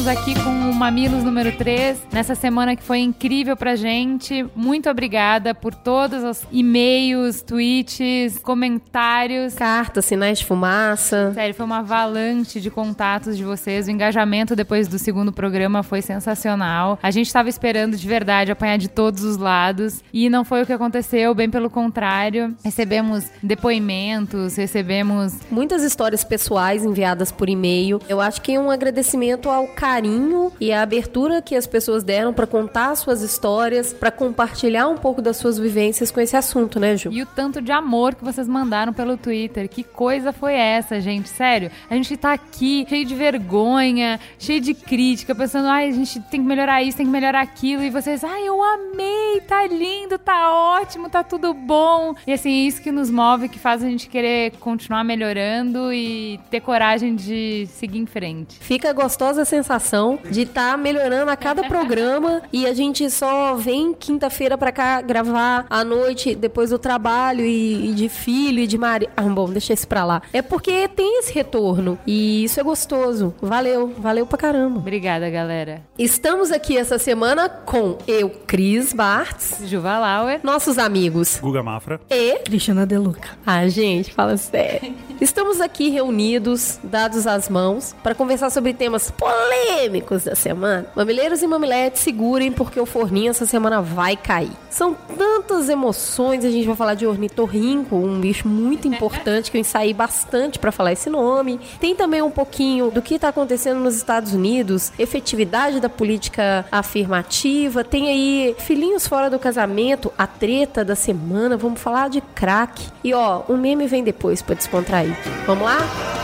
Estamos aqui com Mamilos número 3, nessa semana que foi incrível pra gente. Muito obrigada por todos os e-mails, tweets, comentários. Cartas, sinais de fumaça. Sério, foi uma avalanche de contatos de vocês. O engajamento depois do segundo programa foi sensacional. A gente estava esperando de verdade apanhar de todos os lados e não foi o que aconteceu, bem pelo contrário. Recebemos depoimentos, recebemos muitas histórias pessoais enviadas por e-mail. Eu acho que é um agradecimento ao carinho e à abertura que as pessoas deram para contar suas histórias, para compartilhar um pouco das suas vivências com esse assunto, né, Ju? E o tanto de amor que vocês mandaram pelo Twitter. Que coisa foi essa, gente? Sério, a gente tá aqui cheio de vergonha, cheio de crítica, pensando, ai, a gente tem que melhorar isso, tem que melhorar aquilo. E vocês, ai, eu amei, tá lindo, tá ótimo, tá tudo bom. E assim, é isso que nos move, que faz a gente querer continuar melhorando e ter coragem de seguir em frente. Fica a gostosa sensação de estar tá melhorando a cada programa e a gente só vem quinta-feira para cá gravar à noite, depois do trabalho e, e de filho e de Maria. Ah, bom, deixa isso pra lá. É porque tem esse retorno e isso é gostoso. Valeu, valeu pra caramba. Obrigada, galera. Estamos aqui essa semana com eu, Cris Bartz, Juva Lauer, nossos amigos Guga Mafra e Cristiana Deluca. Ah, gente, fala sério. Estamos aqui reunidos, dados as mãos, para conversar sobre temas polêmicos da semana. Mamileiros e mamiletes, segurem porque o forninho essa semana vai cair. São tantas emoções, a gente vai falar de ornitorrinco, um bicho muito importante que eu ensaiei bastante para falar esse nome. Tem também um pouquinho do que está acontecendo nos Estados Unidos, efetividade da política afirmativa. Tem aí filhinhos fora do casamento, a treta da semana. Vamos falar de crack. E ó, o meme vem depois para descontrair. Vamos lá?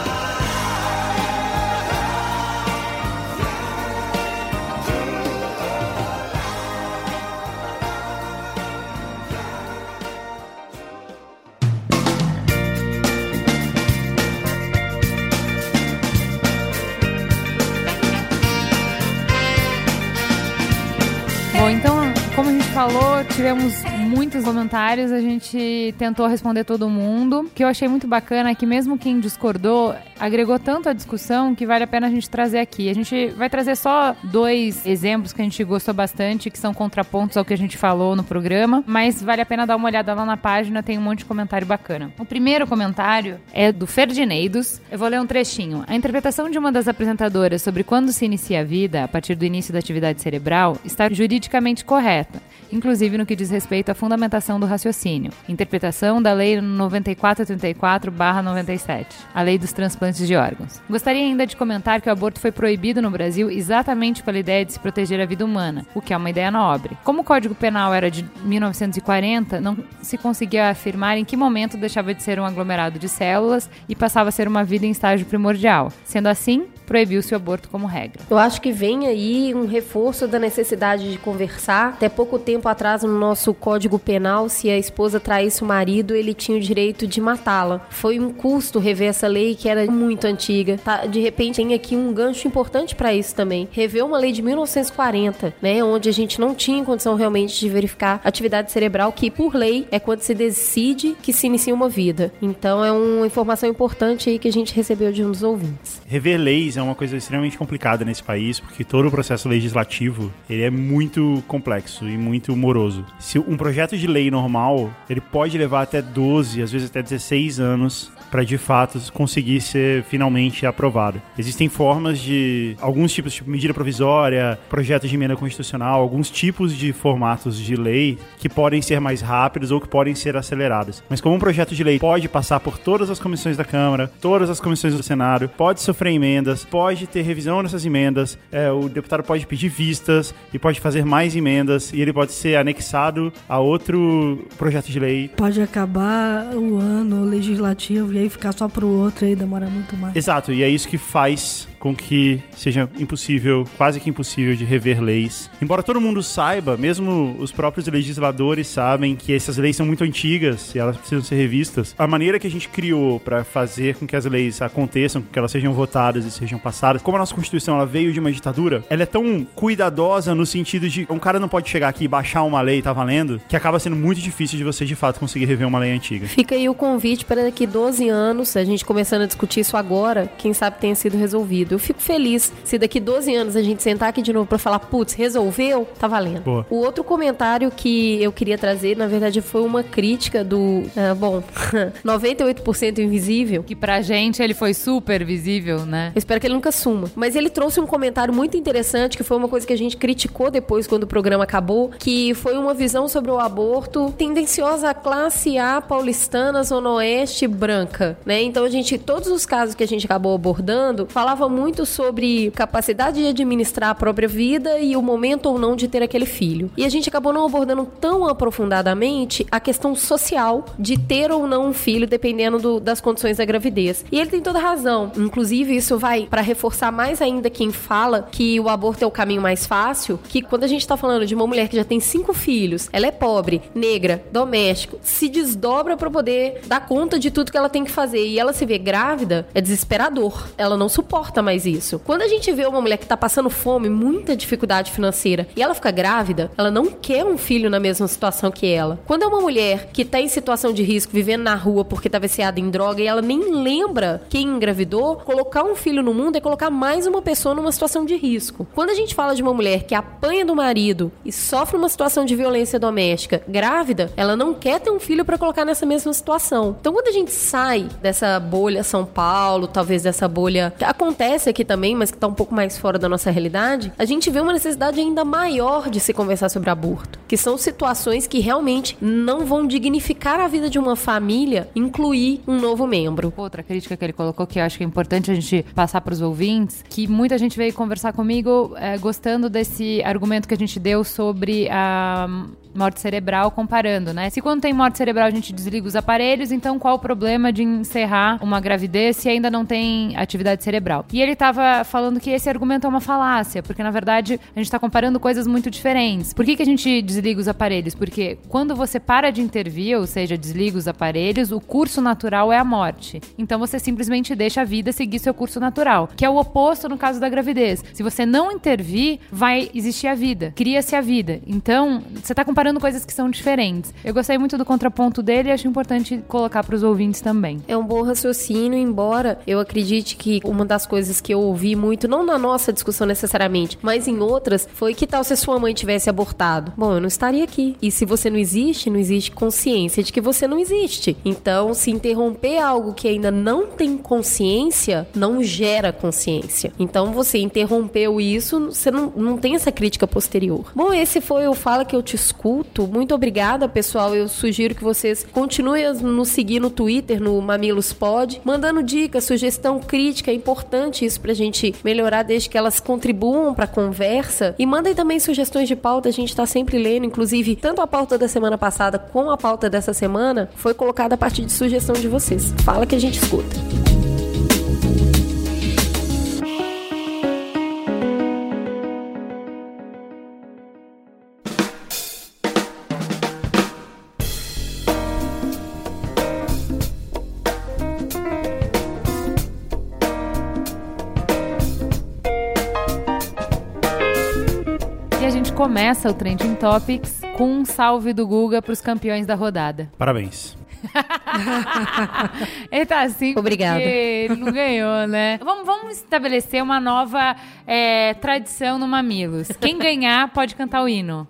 Tivemos muitos comentários, a gente tentou responder todo mundo. O que eu achei muito bacana é que mesmo quem discordou, agregou tanto a discussão que vale a pena a gente trazer aqui. A gente vai trazer só dois exemplos que a gente gostou bastante, que são contrapontos ao que a gente falou no programa, mas vale a pena dar uma olhada lá na página, tem um monte de comentário bacana. O primeiro comentário é do Ferdineidos. Eu vou ler um trechinho. A interpretação de uma das apresentadoras sobre quando se inicia a vida, a partir do início da atividade cerebral, está juridicamente correta, inclusive no que diz respeito à fundamentação do raciocínio. Interpretação da Lei 9434-97, a Lei dos Transplantes de Órgãos. Gostaria ainda de comentar que o aborto foi proibido no Brasil exatamente pela ideia de se proteger a vida humana, o que é uma ideia nobre. Como o Código Penal era de 1940, não se conseguia afirmar em que momento deixava de ser um aglomerado de células e passava a ser uma vida em estágio primordial. Sendo assim, proibiu-se o aborto como regra. Eu acho que vem aí um reforço da necessidade de conversar. Até pouco tempo atrás, no nosso Código Penal, se a esposa traísse o marido, ele tinha o direito de matá-la. Foi um custo rever essa lei que era muito antiga. Tá, de repente, tem aqui um gancho importante para isso também. Rever uma lei de 1940, né, onde a gente não tinha condição realmente de verificar atividade cerebral, que por lei é quando se decide que se inicia uma vida. Então é uma informação importante aí que a gente recebeu de um dos ouvintes. Rever leis é uma coisa extremamente complicada nesse país, porque todo o processo legislativo ele é muito complexo e muito moroso. Se um projeto de lei normal, ele pode levar até 12, às vezes até 16 anos para de fato conseguir ser finalmente aprovado. Existem formas de alguns tipos de tipo, medida provisória, projetos de emenda constitucional, alguns tipos de formatos de lei que podem ser mais rápidos ou que podem ser acelerados. Mas como um projeto de lei pode passar por todas as comissões da Câmara, todas as comissões do Senado, pode sofrer emendas, pode ter revisão nessas emendas, é, o deputado pode pedir vistas e pode fazer mais emendas e ele pode ser anexado a outro projeto de lei. Pode acabar o ano legislativo e aí ficar só pro outro aí demora muito mais. Exato, e é isso que faz com que seja impossível, quase que impossível de rever leis. Embora todo mundo saiba, mesmo os próprios legisladores sabem que essas leis são muito antigas e elas precisam ser revistas. A maneira que a gente criou para fazer com que as leis aconteçam, que elas sejam votadas e sejam passadas, como a nossa Constituição ela veio de uma ditadura, ela é tão cuidadosa no sentido de um cara não pode chegar aqui e baixar uma lei, tá valendo, que acaba sendo muito difícil de você de fato conseguir rever uma lei antiga. Fica aí o convite para daqui 12 anos, a gente começando a discutir isso agora, quem sabe tenha sido resolvido. Eu fico feliz se daqui 12 anos a gente sentar aqui de novo pra falar, putz, resolveu, tá valendo. Boa. O outro comentário que eu queria trazer, na verdade, foi uma crítica do. ah, bom, 98% invisível. Que pra gente ele foi super visível, né? Eu espero que ele nunca suma. Mas ele trouxe um comentário muito interessante, que foi uma coisa que a gente criticou depois quando o programa acabou, que foi uma visão sobre o aborto tendenciosa à classe A paulistana, zona oeste branca, né? Então a gente, todos os casos que a gente acabou abordando, falava muito sobre capacidade de administrar a própria vida e o momento ou não de ter aquele filho. E a gente acabou não abordando tão aprofundadamente a questão social de ter ou não um filho, dependendo do- das condições da gravidez. E ele tem toda razão. Inclusive, isso vai para reforçar mais ainda quem fala que o aborto é o caminho mais fácil, que quando a gente tá falando de uma mulher que já tem cinco filhos, ela é pobre, negra, doméstico, se desdobra para poder dar conta de tudo que ela tem que fazer e ela se vê grávida, é desesperador. Ela não suporta mais isso. Quando a gente vê uma mulher que tá passando fome, muita dificuldade financeira, e ela fica grávida, ela não quer um filho na mesma situação que ela. Quando é uma mulher que tá em situação de risco, vivendo na rua porque tá viciada em droga e ela nem lembra quem engravidou, colocar um filho no mundo é colocar mais uma pessoa numa situação de risco. Quando a gente fala de uma mulher que apanha do marido e sofre uma situação de violência doméstica, grávida, ela não quer ter um filho para colocar nessa mesma situação. Então, quando a gente sai dessa bolha São Paulo, talvez dessa bolha que acontece aqui também, mas que tá um pouco mais fora da nossa realidade, a gente vê uma necessidade ainda maior de se conversar sobre aborto, que são situações que realmente não vão dignificar a vida de uma família, incluir um novo membro. Outra crítica que ele colocou que eu acho que é importante a gente passar para os ouvintes, que muita gente veio conversar comigo é, gostando desse argumento que a gente deu sobre a morte cerebral comparando, né? Se quando tem morte cerebral a gente desliga os aparelhos, então qual o problema de encerrar uma gravidez se ainda não tem atividade cerebral? E ele tava falando que esse argumento é uma falácia, porque na verdade a gente tá comparando coisas muito diferentes. Por que, que a gente desliga os aparelhos? Porque quando você para de intervir, ou seja, desliga os aparelhos, o curso natural é a morte. Então você simplesmente deixa a vida seguir seu curso natural, que é o oposto no caso da gravidez. Se você não intervir, vai existir a vida, cria-se a vida. Então, você tá comparando coisas que são diferentes. Eu gostei muito do contraponto dele e acho importante colocar para os ouvintes também. É um bom raciocínio, embora eu acredite que uma das coisas que eu ouvi muito, não na nossa discussão necessariamente, mas em outras, foi que tal se sua mãe tivesse abortado? Bom, eu não estaria aqui. E se você não existe, não existe consciência de que você não existe. Então, se interromper algo que ainda não tem consciência, não gera consciência. Então, você interrompeu isso, você não, não tem essa crítica posterior. Bom, esse foi o Fala Que Eu Te Escuto. Muito obrigada, pessoal. Eu sugiro que vocês continuem a nos seguir no Twitter, no Mamilos Pod, mandando dicas, sugestão, crítica. É importante isso pra gente melhorar desde que elas contribuam pra conversa. E mandem também sugestões de pauta, a gente tá sempre lendo. Inclusive, tanto a pauta da semana passada como a pauta dessa semana foi colocada a partir de sugestão de vocês. Fala que a gente escuta. Começa o Trending Topics com um salve do Guga pros campeões da rodada. Parabéns. Ele tá assim Obrigada. porque ele não ganhou, né? Vamos, vamos estabelecer uma nova é, tradição no Mamilos. Quem ganhar pode cantar o hino.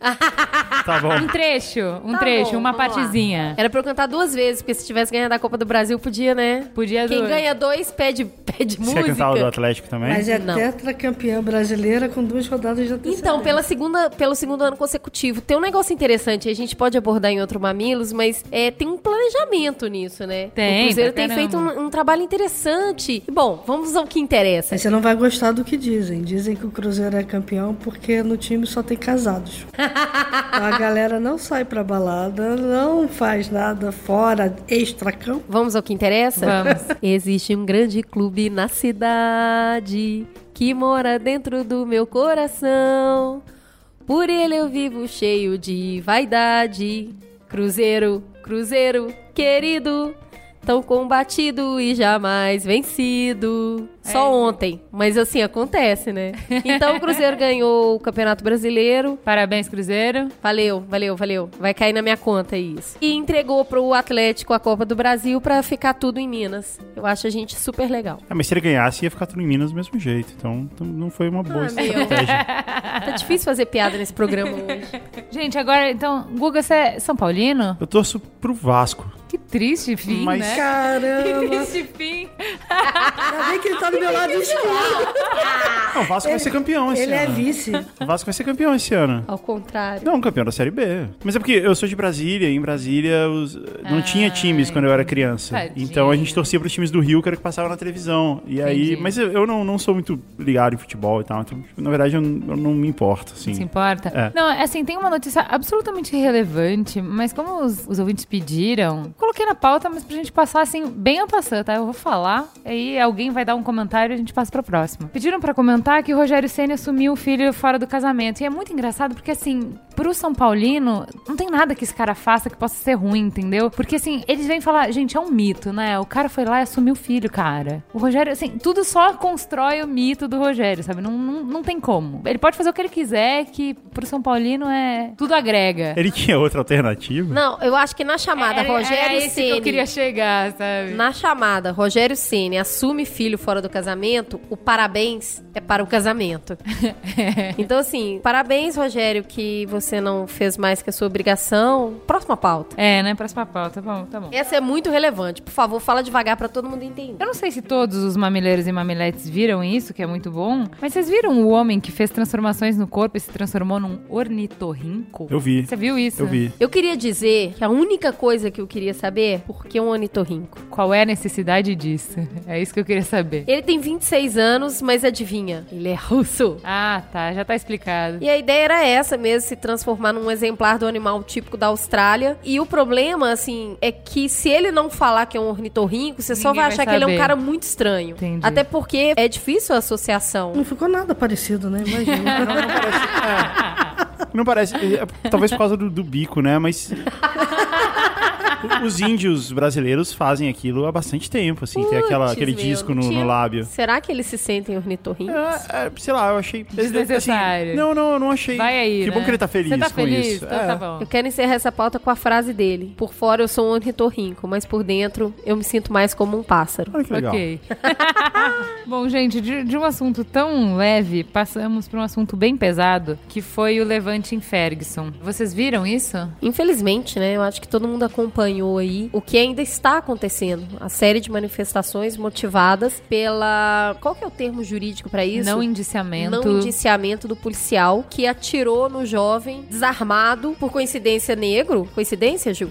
Tá bom. Um trecho, um Tá trecho, bom, uma vamos lá. partezinha. Era pra eu cantar duas vezes, porque se tivesse ganhado a Copa do Brasil, podia, né? Podia Quem do- ganha dois pede, pede Você quer cantar o do música. Atlético também? Mas é Não. tetracampeã brasileira com duas rodadas de antecedência. Então, pela segunda, pelo segundo ano consecutivo, tem um negócio interessante, a gente pode abordar em outro Mamilos, mas é, tem um planejamento nisso, né? Tem, O Cruzeiro pra tem feito um, um trabalho interessante. E, Bom, vamos ao que interessa. Você não vai gostar do que dizem. Dizem que o Cruzeiro é campeão porque no time só tem casados. Então a galera não sai pra balada, não faz nada fora, extra-campo. Vamos ao que interessa? Vamos. Existe um grande clube na cidade que mora dentro do meu coração. Por ele eu vivo cheio de vaidade. Cruzeiro, Cruzeiro, querido. tão combatido e jamais vencido. Só ontem, mas assim, acontece, né? Então o Cruzeiro ganhou o Campeonato Brasileiro. Parabéns, Cruzeiro. Valeu, valeu, valeu. Vai cair na minha conta isso. E entregou pro Atlético a Copa do Brasil pra ficar tudo em Minas. Eu acho a gente super legal. Ah, mas se ele ganhasse, ia ficar tudo em Minas do mesmo jeito. Então então não foi uma boa Ah, meu. estratégia. Tá difícil fazer piada nesse programa hoje. Gente, agora, então, Guga, você é São Paulino? Eu torço pro Vasco. Que triste fim, Mas- né? Que Caramba, triste fim. ainda bem que ele tá do meu lado esquerdo. Não, o Vasco vai ser campeão esse Ele é ano. vice. O Vasco vai ser campeão esse ano. Ao contrário. Não, campeão da Série B. Mas é porque eu sou de Brasília, e em Brasília os- não tinha times quando eu era criança. tadinho. Então a gente torcia pros times do Rio, que era o que passava na televisão. E aí, Entendi. mas eu, eu não, não sou muito ligado em futebol e tal. Então, na verdade, eu, não- eu não me importo, assim. Se importa? É. Não, assim, tem uma notícia absolutamente irrelevante, mas como os, os ouvintes pediram, coloquei na pauta, mas pra gente passar assim, bem a passar, tá? Eu vou falar, aí alguém vai dar um comentário e a gente passa pra próxima. Pediram pra comentar que o Rogério Senna assumiu o filho fora do casamento. E é muito engraçado porque, assim, pro São Paulino, não tem nada que esse cara faça que possa ser ruim, entendeu? Porque, assim, eles vêm falar, gente, é um mito, né? O cara foi lá e assumiu o filho, cara. O Rogério, assim, tudo só constrói o mito do Rogério, sabe? Não, não, não tem como. Ele pode fazer o que ele quiser, que pro São Paulino é. Tudo agrega. Ele tinha outra alternativa? Não, eu acho que na chamada, Era- Rogério era esse que eu queria chegar, sabe? Na chamada, Rogério Ceni assume filho fora do casamento, o parabéns é para o casamento. então, assim, parabéns, Rogério, que você não fez mais que a sua obrigação. Próxima pauta. É, né? Próxima pauta. Tá bom, tá bom. Essa é muito relevante. Por favor, fala devagar para todo mundo entender. Eu não sei se todos os mamileiros e mamiletes viram isso, que é muito bom, mas vocês viram o homem que fez transformações no corpo e se transformou num ornitorrinco? Eu vi. Você viu isso? Eu vi. Eu queria dizer que a única coisa que eu queria saber é por que um ornitorrinco. Qual é a necessidade disso? É isso que eu queria saber. Ele tem 26 anos, mas adivinha? Ele é russo. Ah, tá. Já tá explicado. E a ideia era essa mesmo, se transformar num exemplar do animal típico da Austrália. E o problema, assim, é que se ele não falar que é um ornitorrinco, você só Ninguém vai vai achar que ele é um saber. cara muito estranho. Entendi. Até porque é difícil a associação. Não ficou nada parecido, né? Imagina. Não parece. é, Talvez por causa do, do bico, né? Mas. Os índios brasileiros fazem aquilo há bastante tempo, assim. tem aquela, aquele meu, disco no, tinha- no lábio. Será que eles se sentem ornitorrincos? É, é, sei lá, eu achei. Desnecessário. assim, não, não, eu não achei. Vai aí, Que né? bom que ele tá feliz Você tá com feliz? isso. Então É. tá bom. Eu quero encerrar essa pauta com a frase dele. Por fora eu sou um ornitorrinco, mas por dentro eu me sinto mais como um pássaro. Olha que legal. Ok. Bom, gente, de, de um assunto tão leve, passamos para um assunto bem pesado, que foi o levante em Ferguson. Vocês viram isso? Infelizmente, né? Eu acho que todo mundo acompanhou aí o que ainda está acontecendo. A série de manifestações motivadas pela. Qual que é o termo jurídico para isso? Não indiciamento. Não indiciamento do policial que atirou no jovem desarmado, por coincidência negro. Coincidência, Gil?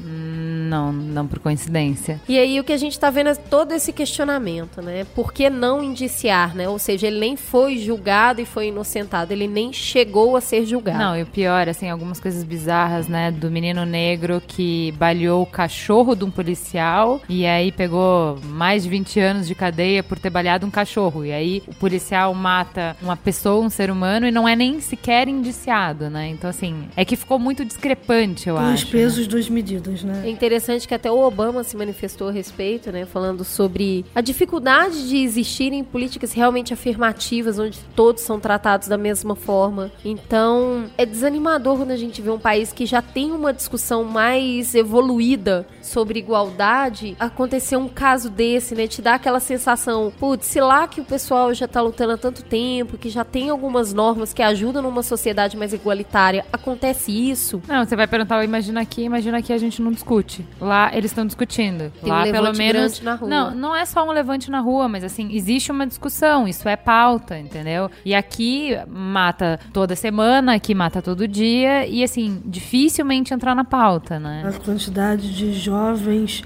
Não, não por coincidência. E aí o que a gente tá vendo é todo esse questionamento, né? Por que não indiciar, né? Ou seja, ele nem foi julgado e foi inocentado, ele nem chegou a ser julgado. Não, e o pior, assim, algumas coisas bizarras, né? Do menino negro que baleou o cachorro de um policial e aí pegou mais de 20 anos de cadeia por ter baleado um cachorro. E aí o policial mata uma pessoa, um ser humano, e não é nem sequer indiciado, né? Então, assim, é que ficou muito discrepante, eu Os acho. né? pesos dos medidas, É né? interessante que até o Obama se manifestou a respeito, né? Falando sobre a dificuldade de existirem políticas realmente afirmativas, onde todos são tratados da mesma forma. Então, é desanimador quando a gente vê um país que já tem uma discussão mais evoluída sobre igualdade, acontecer um caso desse, né? Te dá aquela sensação, putz, se lá que o pessoal já tá lutando há tanto tempo, que já tem algumas normas que ajudam numa sociedade mais igualitária, acontece isso. Não, você vai perguntar, imagina aqui, imagina aqui a gente não discute. Lá eles estão discutindo. Tem Lá um pelo menos na rua. Não, não é só um levante na rua, mas assim, existe uma discussão, isso é pauta, entendeu? E aqui mata toda semana, aqui mata todo dia e assim, dificilmente entrar na pauta, né? A quantidade de jovens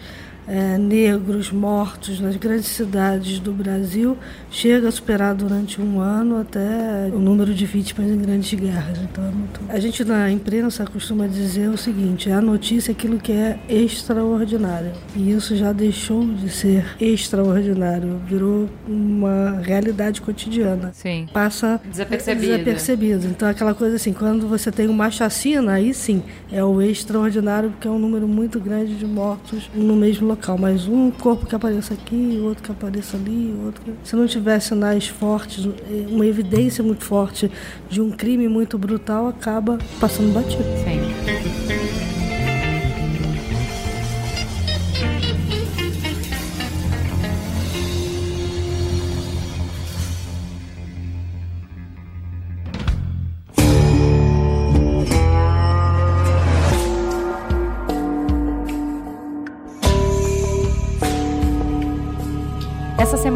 eh, negros mortos nas grandes cidades do Brasil chega a superar durante um ano até o número de vítimas em grandes guerras. Então, é muito... A gente na imprensa costuma dizer o seguinte: a notícia é aquilo que é extraordinário. E isso já deixou de ser extraordinário, virou uma realidade cotidiana. Sim. Passa Desapercebido. desapercebido. Então, aquela coisa assim, quando você tem uma chacina, aí sim, é o extraordinário, porque é um número muito grande de mortos no mesmo local. Local, mas um corpo que apareça aqui, outro que apareça ali, outro que... Se não tiver sinais fortes, uma evidência muito forte de um crime muito brutal, acaba passando batido. Sim.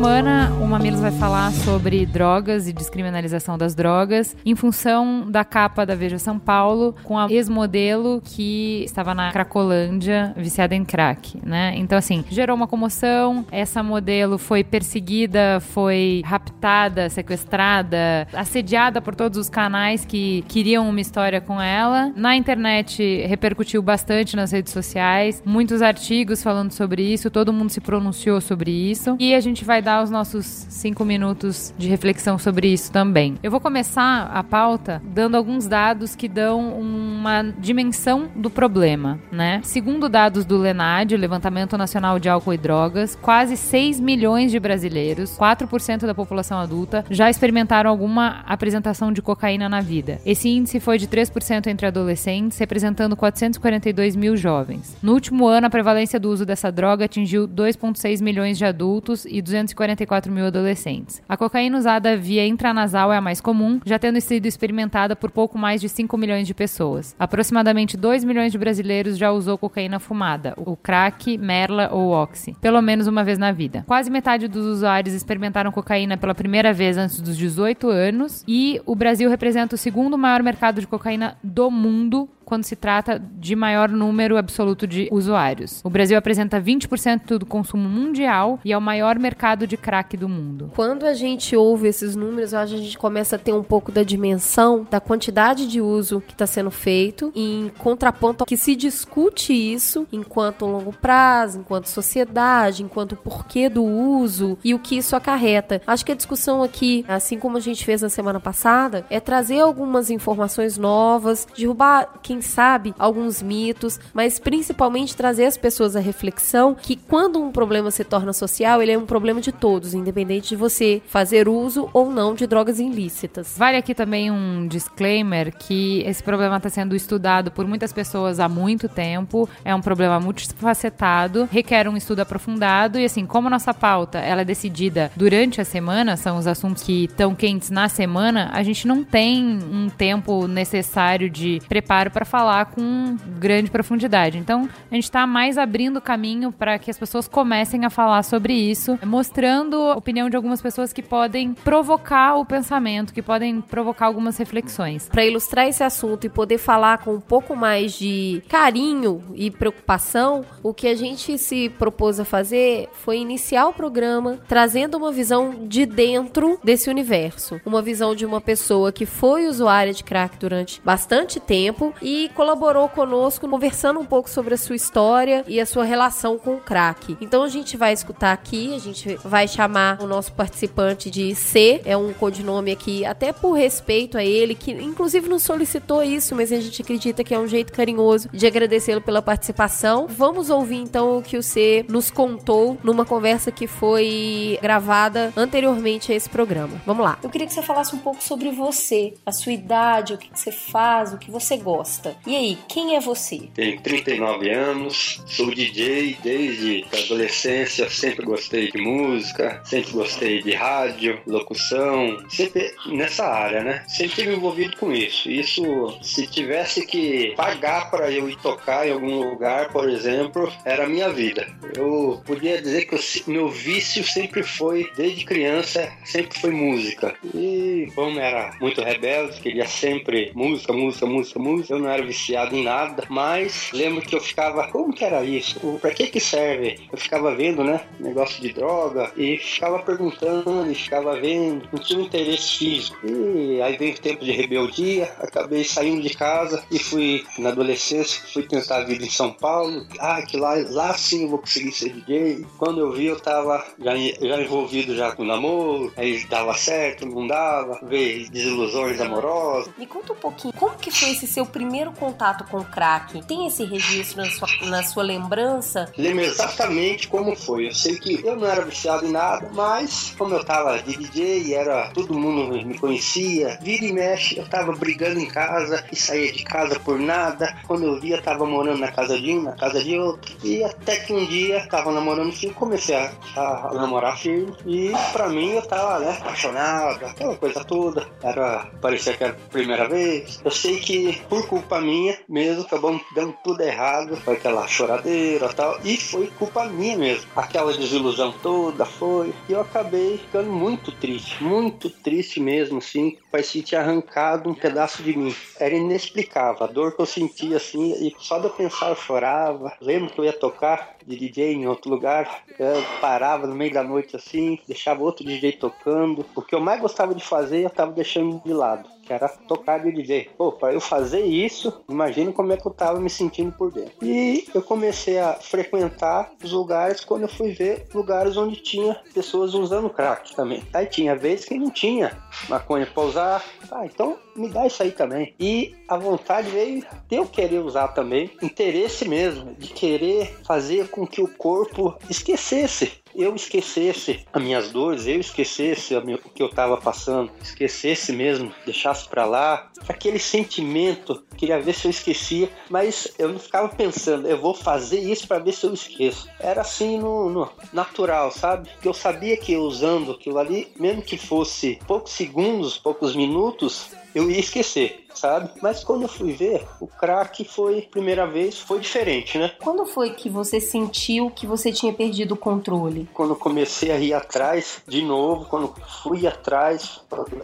Semana, o Mamilos vai falar sobre drogas e descriminalização das drogas em função da capa da Veja São Paulo com a ex-modelo que estava na Cracolândia viciada em crack, né? Então, assim, gerou uma comoção. Essa modelo foi perseguida, foi raptada, sequestrada, assediada por todos os canais que queriam uma história com ela. Na internet repercutiu bastante nas redes sociais, muitos artigos falando sobre isso, todo mundo se pronunciou sobre isso. E a gente vai dar os nossos cinco minutos de reflexão sobre isso também. Eu vou começar a pauta dando alguns dados que dão uma dimensão do problema, né? Segundo dados do LENAD, o Levantamento Nacional de Álcool e Drogas, quase 6 milhões de brasileiros, 4% da população adulta, já experimentaram alguma apresentação de cocaína na vida. Esse índice foi de 3% entre adolescentes, representando 442 mil jovens. No último ano, a prevalência do uso dessa droga atingiu 2,6 milhões de adultos e 244 mil adolescentes. A cocaína usada via intranasal é a mais comum, já tendo sido experimentada por pouco mais de 5 milhões de pessoas. Aproximadamente 2 milhões de brasileiros já usou cocaína fumada, o crack, merla ou oxi, pelo menos uma vez na vida. Quase metade dos usuários experimentaram cocaína pela primeira vez antes dos 18 anos e o Brasil representa o segundo maior mercado de cocaína do mundo quando se trata de maior número absoluto de usuários. O Brasil apresenta 20% do consumo mundial e é o maior mercado de crack do mundo. Quando a gente ouve esses números, a gente começa a ter um pouco da dimensão da quantidade de uso que está sendo feito, em contraponto que se discute isso enquanto longo prazo, enquanto sociedade, enquanto porquê do uso e o que isso acarreta. Acho que a discussão aqui, assim como a gente fez na semana passada, é trazer algumas informações novas, derrubar quem quem sabe, alguns mitos, mas principalmente trazer as pessoas à reflexão que quando um problema se torna social, ele é um problema de todos, independente de você fazer uso ou não de drogas ilícitas. Vale aqui também um disclaimer que esse problema está sendo estudado por muitas pessoas há muito tempo, é um problema multifacetado, requer um estudo aprofundado e assim, como nossa pauta ela é decidida durante a semana, são os assuntos que estão quentes na semana, a gente não tem um tempo necessário de preparo para para falar com grande profundidade. Então, a gente está mais abrindo caminho para que as pessoas comecem a falar sobre isso, mostrando a opinião de algumas pessoas que podem provocar o pensamento, que podem provocar algumas reflexões. Para ilustrar esse assunto e poder falar com um pouco mais de carinho e preocupação, o que a gente se propôs a fazer foi iniciar o programa trazendo uma visão de dentro desse universo, uma visão de uma pessoa que foi usuária de crack durante bastante tempo e colaborou conosco conversando um pouco sobre a sua história e a sua relação com o crack. Então a gente vai escutar aqui, a gente vai chamar o nosso participante de C, é um codinome aqui, até por respeito a ele, que inclusive não solicitou isso, mas a gente acredita que é um jeito carinhoso de agradecê-lo pela participação. Vamos ouvir então o que o C nos contou numa conversa que foi gravada anteriormente a esse programa. Vamos lá. Eu queria que você falasse um pouco sobre você, a sua idade, o que você faz, o que você gosta gosta. E aí, quem é você? Tenho 39 anos, sou DJ desde a adolescência, sempre gostei de música, sempre gostei de rádio, locução, sempre nessa área, né? Sempre tive envolvido com isso. Isso, se tivesse que pagar para eu ir tocar em algum lugar, por exemplo, era a minha vida. Eu podia dizer que o meu vício sempre foi, desde criança, sempre foi música. E como era muito rebelde, queria sempre música, música, música, música, eu não era viciado em nada, mas lembro que eu ficava, como que era isso? Pra que que serve? Eu ficava vendo, né, negócio de droga e ficava perguntando e ficava vendo, não tinha um interesse físico. E aí veio o tempo de rebeldia, acabei saindo de casa e fui na adolescência, fui tentar a vida em São Paulo. Ah, que lá, lá sim eu vou conseguir ser DJ. Quando eu vi, eu tava já, já envolvido já com namoro, aí dava certo, não dava, ver desilusões amorosas. Me conta um pouquinho, como que foi esse seu primeiro contato com o crack? Tem esse registro na sua, na sua lembrança? Lembro exatamente como foi. Eu sei que eu não era viciado em nada, mas como eu tava de DJ e era todo mundo me conhecia, vira e mexe, eu tava brigando em casa e saía de casa por nada. Quando eu via, tava morando na casa de um, na casa de outro. E até que um dia tava namorando firme, comecei a, a namorar firme. E pra mim eu tava, né, apaixonado, aquela coisa toda. Era, parecia que era a primeira vez. Eu sei que por culpa minha mesmo, acabou dando tudo errado. Foi aquela choradeira e tal. E foi culpa minha mesmo. Aquela desilusão toda foi. E eu acabei ficando muito triste, muito triste mesmo, assim. Parecia que tinha arrancado um pedaço de mim. Era inexplicável. A dor que eu sentia assim, e só de eu pensar eu chorava. Lembro que eu ia tocar de DJ em outro lugar, eu parava no meio da noite assim, deixava outro DJ tocando. O que eu mais gostava de fazer, eu tava deixando de lado que era tocar de DJ. Pô, para eu fazer isso, imagina como é que eu tava me sentindo por dentro. E eu comecei a frequentar os lugares quando eu fui ver lugares onde tinha pessoas usando crack também. Aí tinha vezes que não tinha maconha pra usar. Ah, então me dá isso aí também. E a vontade veio de eu querer usar também, interesse mesmo, de querer fazer com que o corpo esquecesse eu esquecesse as minhas dores, eu esquecesse o que eu estava passando, esquecesse mesmo, deixasse para lá, aquele sentimento, queria ver se eu esquecia, mas eu não ficava pensando, eu vou fazer isso para ver se eu esqueço. Era assim no, no natural, sabe? Que eu sabia que usando aquilo ali, mesmo que fosse poucos segundos, poucos minutos, eu ia esquecer, sabe? Mas quando eu fui ver, o crack foi, primeira vez, foi diferente, né? Quando foi que você sentiu que você tinha perdido o controle? Quando eu comecei a ir atrás, de novo, quando fui atrás,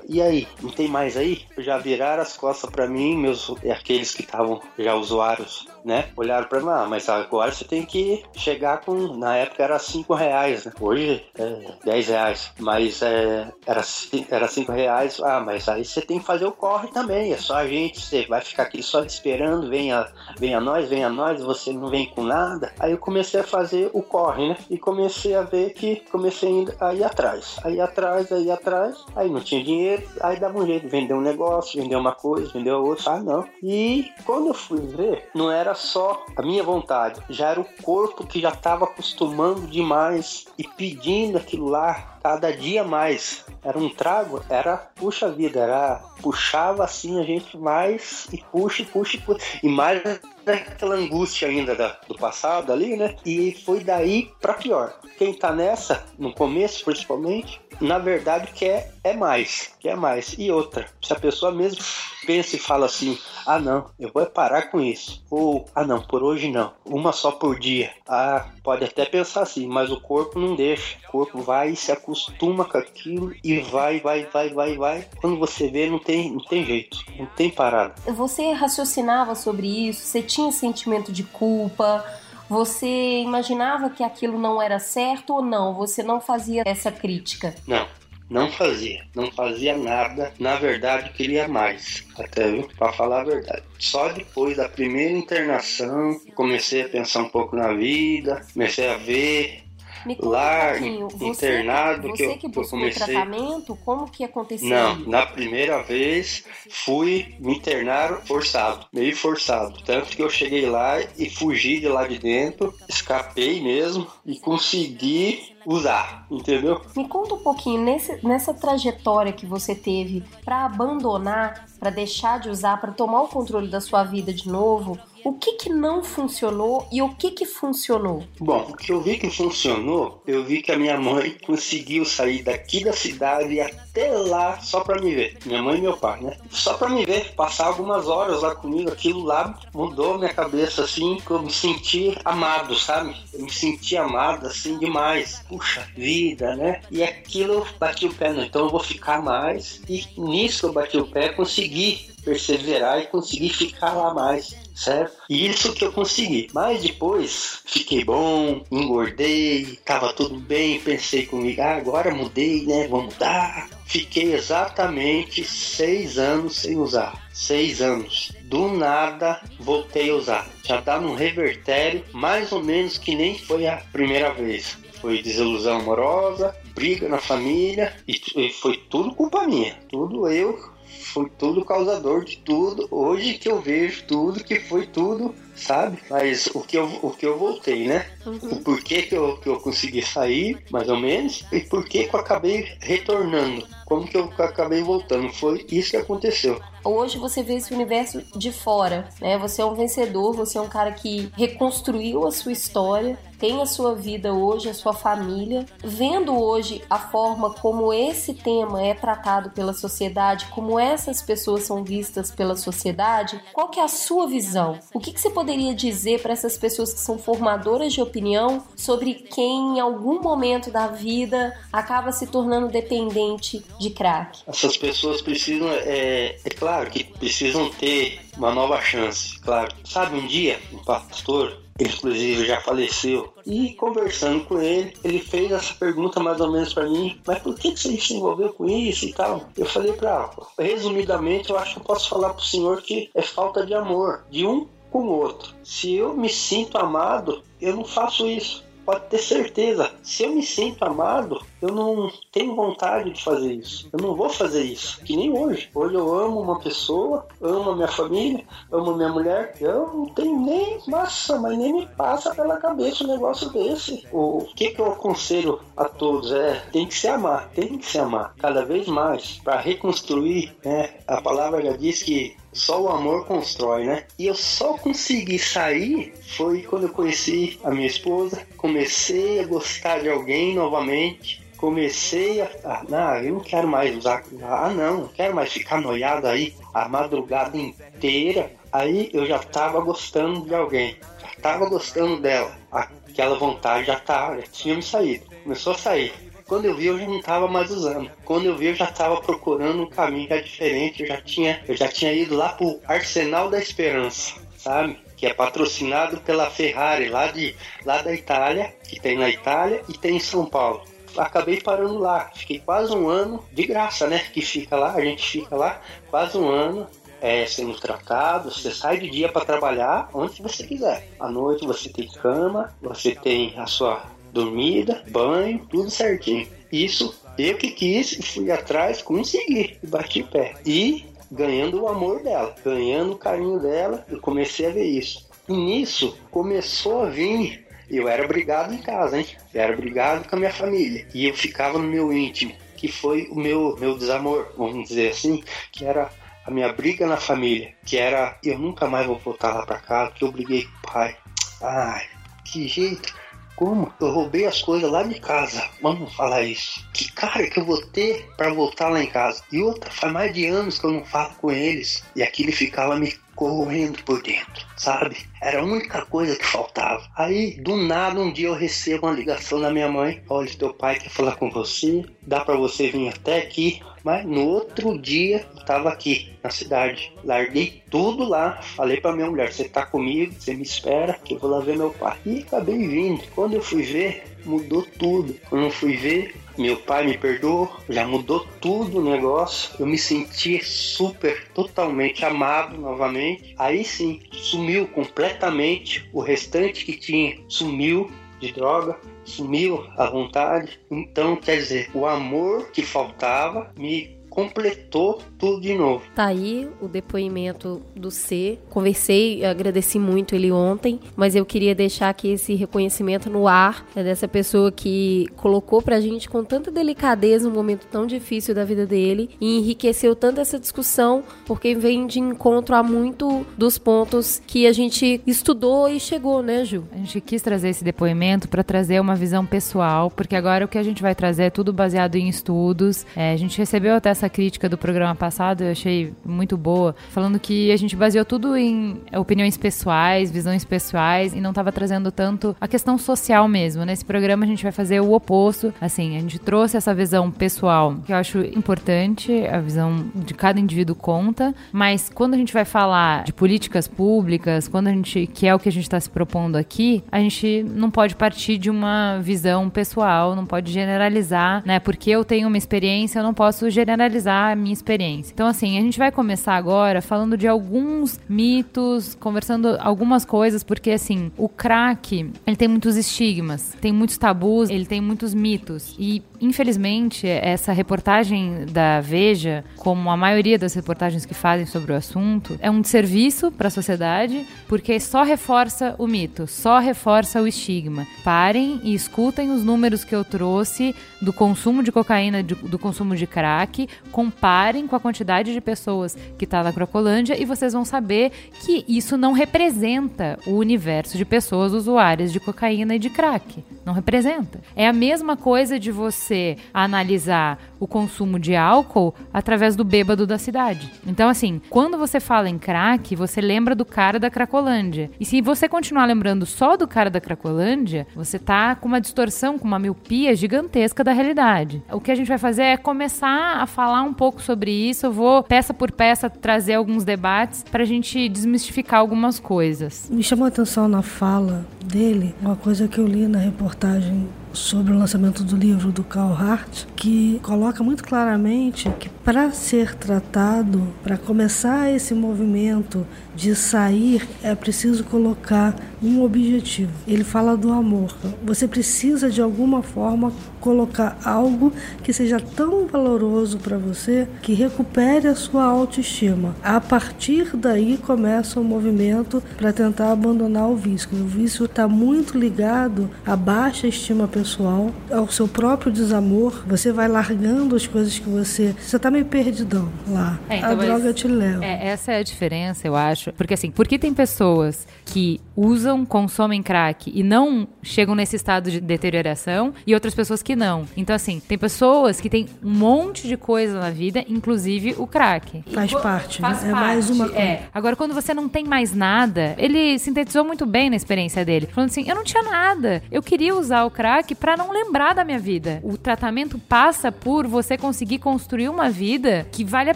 e aí? Não tem mais aí? Já viraram as costas para mim, meus, aqueles que estavam já usuários né? Olharam para mim, ah, mas agora você tem que chegar com. Na época era 5 reais, né? Hoje é 10 reais. Mas é, era, era 5 reais. Ah, mas aí você tem que fazer o corre também. É só a gente, você vai ficar aqui só esperando, venha, venha nós, venha nós, você não vem com nada. Aí eu comecei a fazer o corre, né? E comecei a ver que comecei a ir atrás. Aí atrás, aí atrás, aí não tinha dinheiro, aí dava um jeito, vender um negócio, vender uma coisa, vender outra. Ah, não. E quando eu fui ver, não era era só a minha vontade, já era o corpo que já estava acostumando demais e pedindo aquilo lá cada dia mais. Era um trago, era puxa vida, era puxava assim a gente mais e puxa, puxa, puxa e mais aquela angústia ainda da, do passado ali, né? E foi daí para pior. Quem tá nessa, no começo principalmente, na verdade quer é mais, quer mais. E outra, se a pessoa mesmo pensa e fala assim: ah, não, eu vou parar com isso. Ou, ah, não, por hoje não, uma só por dia. Ah, pode até pensar assim, mas o corpo não deixa. O corpo vai e se acostuma com aquilo e vai, vai, vai, vai, vai. Quando você vê, não tem, não tem jeito, não tem parada. Você raciocinava sobre isso? Você tinha sentimento de culpa? Você imaginava que aquilo não era certo ou não? Você não fazia essa crítica? Não, não fazia, não fazia nada. Na verdade, queria mais. Até viu? Para falar a verdade. Só depois da primeira internação, comecei a pensar um pouco na vida, comecei a ver me conta lá, um pouquinho. internado, você, que eu, você que que eu buscou comecei... tratamento, como que aconteceu? Não, na primeira vez fui me internar forçado, meio forçado. Tanto que eu cheguei lá e fugi de lá de dentro, escapei mesmo e consegui usar, entendeu? Me conta um pouquinho nesse, nessa trajetória que você teve para abandonar, para deixar de usar, para tomar o controle da sua vida de novo. O que que não funcionou e o que que funcionou? Bom, o que eu vi que funcionou, eu vi que a minha mãe conseguiu sair daqui da cidade até lá só para me ver. Minha mãe e meu pai, né? Só para me ver, passar algumas horas lá comigo, aquilo lá mudou minha cabeça assim, que eu me senti amado, sabe? Eu me senti amado assim demais. Puxa vida, né? E aquilo bati o pé, não, então eu vou ficar mais. E nisso eu bati o pé, consegui perseverar e conseguir ficar lá mais, certo? E isso que eu consegui. Mas depois fiquei bom, engordei, tava tudo bem, pensei comigo, ah, agora mudei, né? Vou mudar. Fiquei exatamente seis anos sem usar. Seis anos. Do nada voltei a usar. Já dá num revertério, mais ou menos que nem foi a primeira vez foi desilusão amorosa, briga na família e foi tudo culpa minha. Tudo eu, foi tudo causador de tudo. Hoje que eu vejo tudo, que foi tudo sabe? Mas o que eu, o que eu voltei, né? Uhum. O porquê que eu, que eu consegui sair, mais ou menos, e por que eu acabei retornando. Como que eu acabei voltando? Foi isso que aconteceu. Hoje você vê esse universo de fora, né? Você é um vencedor, você é um cara que reconstruiu a sua história, tem a sua vida hoje, a sua família. Vendo hoje a forma como esse tema é tratado pela sociedade, como essas pessoas são vistas pela sociedade, qual que é a sua visão? O que, que você poderia dizer para essas pessoas que são formadoras de opinião sobre quem em algum momento da vida acaba se tornando dependente de crack? Essas pessoas precisam, é, é claro que precisam ter uma nova chance, claro. Sabe, um dia, um pastor, inclusive já faleceu. E conversando com ele, ele fez essa pergunta mais ou menos para mim: mas por que você se envolveu com isso e tal? Eu falei para, resumidamente, eu acho que eu posso falar pro senhor que é falta de amor de um com o outro. Se eu me sinto amado, eu não faço isso pode ter certeza, se eu me sinto amado, eu não tenho vontade de fazer isso. Eu não vou fazer isso. Que nem hoje. Hoje eu amo uma pessoa, amo a minha família, amo a minha mulher. Eu não tenho nem massa, mas nem me passa pela cabeça um negócio desse. O que, que eu aconselho a todos é: tem que se amar, tem que se amar cada vez mais para reconstruir. Né? A palavra já diz que só o amor constrói, né? E eu só consegui sair foi quando eu conheci a minha esposa, comecei a gostar de alguém novamente, comecei a. Ah, não, eu não quero mais usar. Ah, não, não quero mais ficar noiado aí a madrugada inteira. Aí eu já tava gostando de alguém, já tava gostando dela. Aquela vontade já tava, já tinha me saído. Começou a sair. Quando eu vi, eu já não estava mais usando. Quando eu vi, eu já estava procurando um caminho é diferente. Eu já tinha, eu já tinha ido lá pro Arsenal da Esperança, sabe? Que é patrocinado pela Ferrari lá de lá da Itália, que tem na Itália e tem em São Paulo acabei parando lá. Fiquei quase um ano de graça, né? Que fica lá, a gente fica lá quase um ano é, sendo tratado. Você sai de dia para trabalhar onde você quiser. À noite você tem cama, você tem a sua dormida, banho, tudo certinho. Isso eu que quis, fui atrás, consegui bati pé. E ganhando o amor dela, ganhando o carinho dela, eu comecei a ver isso. E nisso começou a vir. Eu era brigado em casa, hein? Eu era brigado com a minha família. E eu ficava no meu íntimo, que foi o meu, meu desamor, vamos dizer assim, que era a minha briga na família, que era eu nunca mais vou voltar lá pra casa, porque eu briguei com o pai. Ai, que jeito. Como? Eu roubei as coisas lá de casa. Vamos falar isso. Que cara que eu vou ter para voltar lá em casa? E outra, faz mais de anos que eu não falo com eles. E aquilo ficava me correndo por dentro, sabe? Era a única coisa que faltava. Aí, do nada, um dia eu recebo uma ligação da minha mãe: Olha, teu pai quer falar com você, dá para você vir até aqui. Mas no outro dia eu tava aqui na cidade. Larguei tudo lá, falei pra minha mulher: Você tá comigo, você me espera, que eu vou lá ver meu pai. E acabei vindo. Quando eu fui ver, mudou tudo. Quando eu fui ver, meu pai me perdoou, já mudou tudo o negócio. Eu me senti super, totalmente amado novamente. Aí sim, sumiu completamente o restante que tinha, sumiu de droga, sumiu a vontade. Então, quer dizer, o amor que faltava me completou tudo de novo. Tá aí o depoimento do C. Conversei, agradeci muito ele ontem, mas eu queria deixar aqui esse reconhecimento no ar né, dessa pessoa que colocou pra gente com tanta delicadeza um momento tão difícil da vida dele e enriqueceu tanto essa discussão, porque vem de encontro a muito dos pontos que a gente estudou e chegou, né, Ju? A gente quis trazer esse depoimento para trazer uma visão pessoal, porque agora o que a gente vai trazer é tudo baseado em estudos. É, a gente recebeu até essa crítica do programa passado, eu achei muito boa, falando que a gente baseou tudo em opiniões pessoais, visões pessoais e não estava trazendo tanto a questão social mesmo. Nesse programa a gente vai fazer o oposto, assim, a gente trouxe essa visão pessoal, que eu acho importante, a visão de cada indivíduo conta, mas quando a gente vai falar de políticas públicas, quando a gente, que é o que a gente está se propondo aqui, a gente não pode partir de uma visão pessoal, não pode generalizar, né? Porque eu tenho uma experiência, eu não posso generalizar a minha experiência. Então, assim, a gente vai começar agora falando de alguns mitos, conversando algumas coisas, porque, assim, o crack, ele tem muitos estigmas, tem muitos tabus, ele tem muitos mitos. E, infelizmente, essa reportagem da Veja, como a maioria das reportagens que fazem sobre o assunto, é um serviço para a sociedade, porque só reforça o mito, só reforça o estigma. Parem e escutem os números que eu trouxe do consumo de cocaína, do consumo de crack, comparem com a quantidade de pessoas que está na Cracolândia e vocês vão saber que isso não representa o universo de pessoas usuárias de cocaína e de crack. Não representa. É a mesma coisa de você analisar o consumo de álcool através do bêbado da cidade. Então, assim, quando você fala em crack, você lembra do cara da Cracolândia. E se você continuar lembrando só do cara da Cracolândia, você tá com uma distorção, com uma miopia gigantesca da realidade. O que a gente vai fazer é começar a falar um pouco sobre isso. Eu vou, peça por peça, trazer alguns debates para a gente desmistificar algumas coisas. Me chamou a atenção na fala dele uma coisa que eu li na reportagem sobre o lançamento do livro do Carl Hart, que coloca muito claramente que para ser tratado, para começar esse movimento de sair, é preciso colocar um objetivo. Ele fala do amor. Você precisa de alguma forma colocar algo que seja tão valoroso para você que recupere a sua autoestima. A partir daí começa o movimento para tentar abandonar o vício. O vício está muito ligado à baixa estima pessoal, ao seu próprio desamor. Você vai largando as coisas que você. Você está meio perdidão lá. É, então, a droga te leva. É, essa é a diferença, eu acho. Porque assim, porque tem pessoas que usam, consomem crack e não chegam nesse estado de deterioração e outras pessoas que não. Então, assim, tem pessoas que têm um monte de coisa na vida, inclusive o crack. Faz e, parte, faz né? É mais uma coisa. É. Agora, quando você não tem mais nada, ele sintetizou muito bem na experiência dele. Falando assim, eu não tinha nada. Eu queria usar o crack para não lembrar da minha vida. O tratamento passa por você conseguir construir uma vida que vale a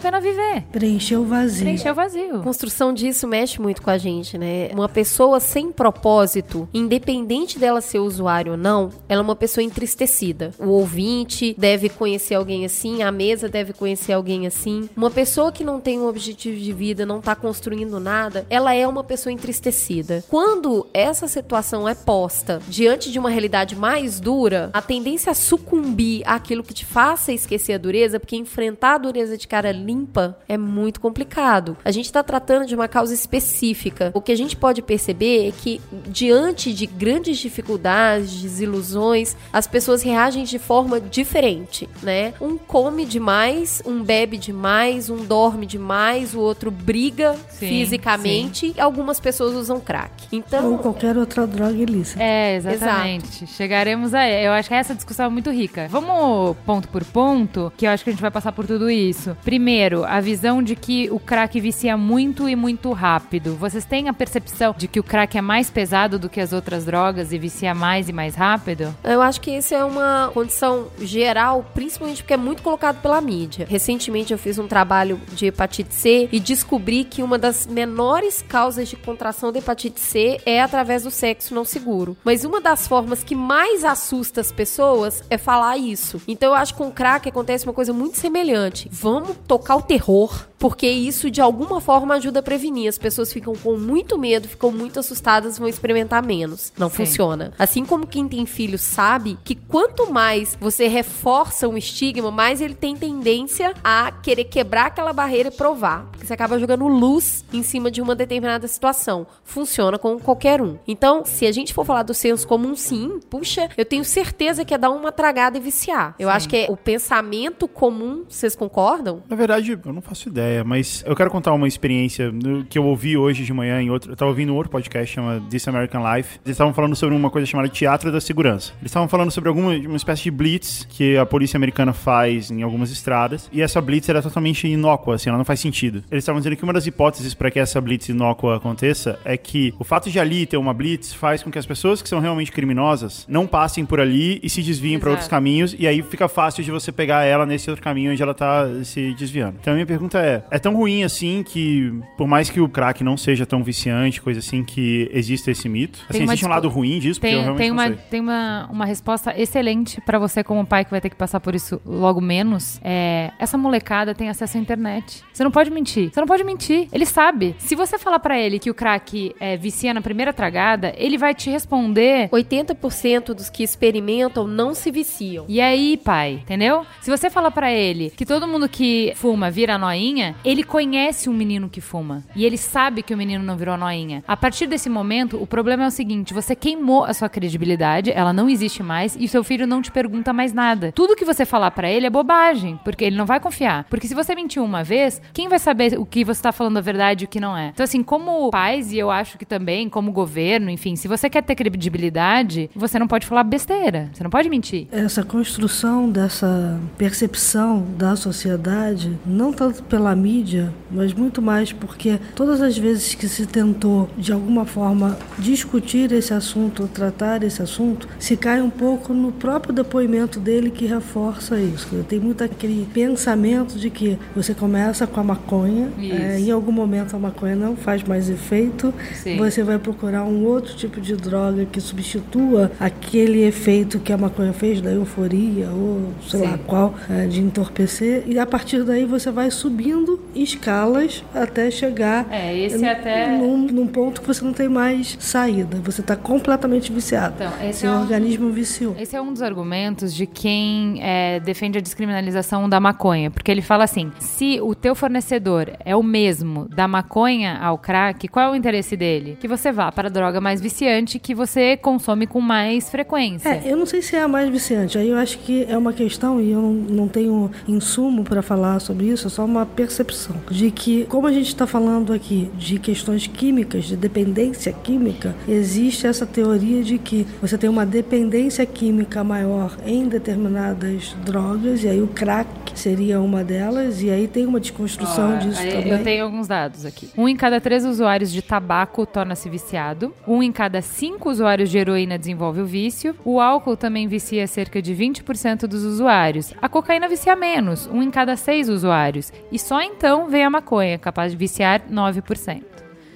pena viver. Preencher o vazio. Preencher o vazio. Construção disso mexe muito com a gente, né? Uma pessoa sem propósito, independente dela ser usuário ou não, ela é uma pessoa entristecida. O ouvinte deve conhecer alguém assim, a mesa deve conhecer alguém assim. Uma pessoa que não tem um objetivo de vida, não tá construindo nada, ela é uma pessoa entristecida. Quando essa situação é posta diante de uma realidade mais dura, a tendência a sucumbir àquilo que te faça esquecer a dureza, porque enfrentar a dureza de cara limpa é muito complicado. A gente tá tratando de uma causa específica. O que a gente pode perceber é que diante de grandes dificuldades, desilusões, as pessoas reagem de forma diferente, né? Um come demais, um bebe demais, um dorme demais, o outro briga sim, fisicamente. Sim. Algumas pessoas usam crack. Então, ou qualquer outra droga ilícita. É, exatamente. Exato. Chegaremos a. Eu acho que essa discussão é muito rica. Vamos ponto por ponto, que eu acho que a gente vai passar por tudo isso. Primeiro, a visão de que o crack vicia muito e muito rápido. Vocês têm a percepção de que o crack é mais pesado do que as outras drogas e vicia mais e mais rápido? Eu acho que isso é uma condição geral, principalmente porque é muito colocado pela mídia. Recentemente eu fiz um trabalho de hepatite C e descobri que uma das menores causas de contração da hepatite C é através do sexo não seguro. Mas uma das formas que mais assusta as pessoas é falar isso. Então eu acho que com o crack acontece uma coisa muito semelhante. Vamos tocar o terror, porque isso de alguma forma ajuda a prevenir. As pessoas ficam com muito medo, ficam muito assustadas, vão experimentar menos. Não Sim. funciona. Assim como quem tem filho sabe que quanto mais você reforça um estigma, mais ele tem tendência a querer quebrar aquela barreira e provar. Porque você acaba jogando luz em cima de uma determinada situação. Funciona com qualquer um. Então, se a gente for falar do senso comum, sim, puxa, eu tenho certeza que é dar uma tragada e viciar. Eu sim. acho que é o pensamento comum, vocês concordam? Na verdade, eu não faço ideia, mas eu quero contar uma experiência que eu ouvi hoje de manhã em outro. Eu tava ouvindo um outro podcast chama This American Life. Eles estavam falando sobre uma coisa chamada teatro da segurança. Eles estavam falando sobre alguma uma espécie de blitz que a polícia americana faz em algumas estradas. E essa blitz era totalmente inócua, assim, ela não faz sentido. Eles estavam dizendo que uma das hipóteses para que essa blitz inócua aconteça é que o fato de ali ter uma blitz faz com que as pessoas que são realmente criminosas não passem por ali e se desviem para outros caminhos. E aí fica fácil de você pegar ela nesse outro caminho onde ela tá se desviando. Então a minha pergunta é: é tão ruim assim que, por mais que o crack não seja tão viciante, coisa assim, que existe esse mito. Assim, Tem existe um discu- lado ruim disso, porque eu Tem, realmente tem, não uma, sei. tem uma, uma resposta excelente pra você, como pai, que vai ter que passar por isso logo menos. É, essa molecada tem acesso à internet. Você não pode mentir. Você não pode mentir. Ele sabe. Se você falar pra ele que o crack é, vicia na primeira tragada, ele vai te responder. 80% dos que experimentam não se viciam. E aí, pai, entendeu? Se você falar pra ele que todo mundo que fuma vira noinha, ele conhece um menino que fuma. E ele sabe que o menino não virou noinha. A partir desse momento, o problema é o seguinte: você queimou a sua credibilidade, ela não existe mais, e seu filho não te pergunta mais nada. Tudo que você falar pra ele é bobagem, porque ele não vai confiar. Porque se você mentiu uma vez, quem vai saber o que você tá falando a verdade e o que não é? Então, assim, como pais, e eu acho que também, como governo, enfim, se você quer ter credibilidade, você não pode falar besteira. Você não pode mentir. Essa construção dessa percepção da sociedade, não tanto pela mídia, mas muito mais porque todas as vezes que se tentou, de alguma forma, discutir esse assunto, tratar esse assunto, se cai um pouco no próprio depoimento dele que reforça isso. Tem muito aquele pensamento de que você começa com a maconha, é, em algum momento a maconha não faz mais efeito, Sim. você vai procurar um outro tipo de droga que substitua aquele efeito que a maconha fez da euforia ou sei Sim. lá qual é, de entorpecer e a partir daí você vai subindo escalas até chegar É, esse n- até- num, num ponto que você não tem mais saída você está completamente viciado Então, esse seu é um- organismo viciou Esse é um dos argumentos de quem é, defende a descriminalização da maconha. Porque ele fala assim: se o teu fornecedor é o mesmo da maconha ao crack, qual é o interesse dele? Que você vá para a droga mais viciante que você consome com mais frequência. É, eu não sei se é a mais viciante. Aí eu acho que é uma questão, e eu não, não tenho insumo para falar sobre isso, é só uma percepção. De que, como a gente está falando aqui de questões químicas, de dependência química, existe essa teoria de que você tem uma dependência química maior em determinadas drogas, e aí o crack seria uma delas, e aí tem uma desconstrução Ó, disso aí também. Eu tenho alguns dados aqui. Um em cada três usuários de tabaco torna-se viciado. Um em cada cinco usuários de heroína desenvolve o vício. O álcool também vicia cerca de 20% dos usuários. A cocaína vicia menos, um em cada seis usuários. E só então vem a maconha, capaz de viciar 9%.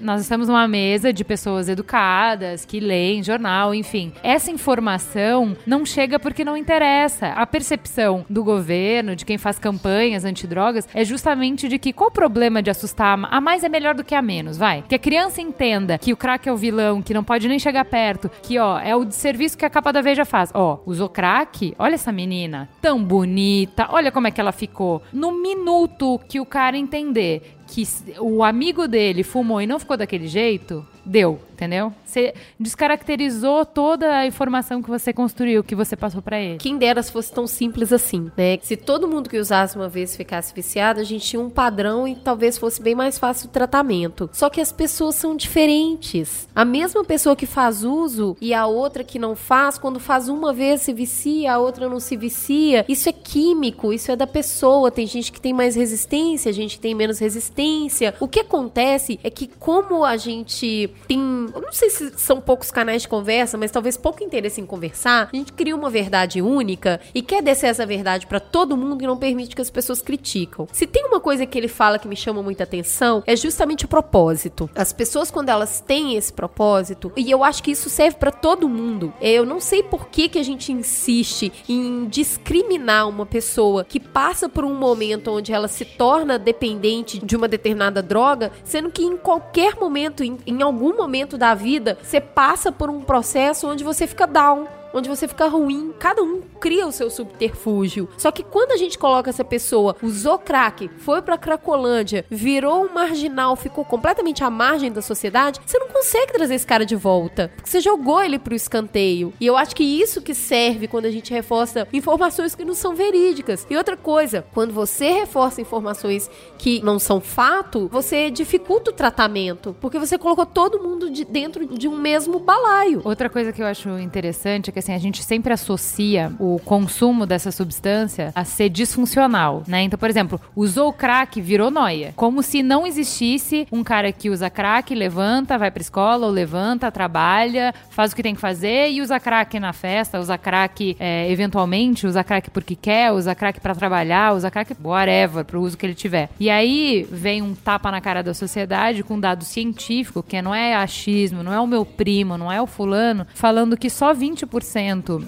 Nós estamos numa mesa de pessoas educadas, que leem jornal, enfim. Essa informação não chega porque não interessa. A percepção do governo, de quem faz campanhas antidrogas, é justamente de que qual o problema de assustar a mais é melhor do que a menos, vai? Que a criança entenda que o crack é o vilão, que não pode nem chegar perto, que ó, é o serviço que a capa da Veja faz. Ó, usou crack? Olha essa menina, tão bonita, olha como é que ela ficou. No minuto que o cara entender que o amigo dele fumou e não ficou daquele jeito, deu, entendeu? Você descaracterizou toda a informação que você construiu, que você passou pra ele. Quem dera se fosse tão simples assim, né? Se todo mundo que usasse uma vez ficasse viciado, a gente tinha um padrão e talvez fosse bem mais fácil o tratamento. Só que as pessoas são diferentes. A mesma pessoa que faz uso e a outra que não faz, quando faz uma vez se vicia, a outra não se vicia. Isso é químico, isso é da pessoa. Tem gente que tem mais resistência, gente que tem menos resistência. O que acontece é que como a gente tem, eu não sei se são poucos canais de conversa, mas talvez pouco interesse em conversar, a gente cria uma verdade única e quer descer essa verdade pra todo mundo e não permite que as pessoas criticam. Se tem uma coisa que ele fala que me chama muita atenção, é justamente o propósito. As pessoas quando elas têm esse propósito, e eu acho que isso serve pra todo mundo. Eu não sei por que que a gente insiste em discriminar uma pessoa que passa por um momento onde ela se torna dependente de uma determinada droga, sendo que em qualquer momento, em, em algum momento da vida, você passa por um processo onde você fica down. Onde você fica ruim, cada um cria o seu subterfúgio. Só que quando a gente coloca essa pessoa, usou crack, foi pra Cracolândia, virou um marginal, ficou completamente à margem da sociedade, você não consegue trazer esse cara de volta. Porque você jogou ele pro escanteio. E eu acho que isso que serve quando a gente reforça informações que não são verídicas. E outra coisa, quando você reforça informações que não são fato, você dificulta o tratamento. Porque você colocou todo mundo de dentro de um mesmo balaio. Outra coisa que eu acho interessante é que que assim, a gente sempre associa o consumo dessa substância a ser disfuncional, né? Então, por exemplo, usou crack, virou noia. Como se não existisse um cara que usa crack, levanta, vai pra escola, ou levanta, trabalha, faz o que tem que fazer e usa crack na festa, usa crack é, eventualmente, usa crack porque quer, usa crack para trabalhar, usa crack whatever, pro uso que ele tiver. E aí vem um tapa na cara da sociedade com dado científico, que não é achismo, não é o meu primo, não é o fulano, falando que só 20%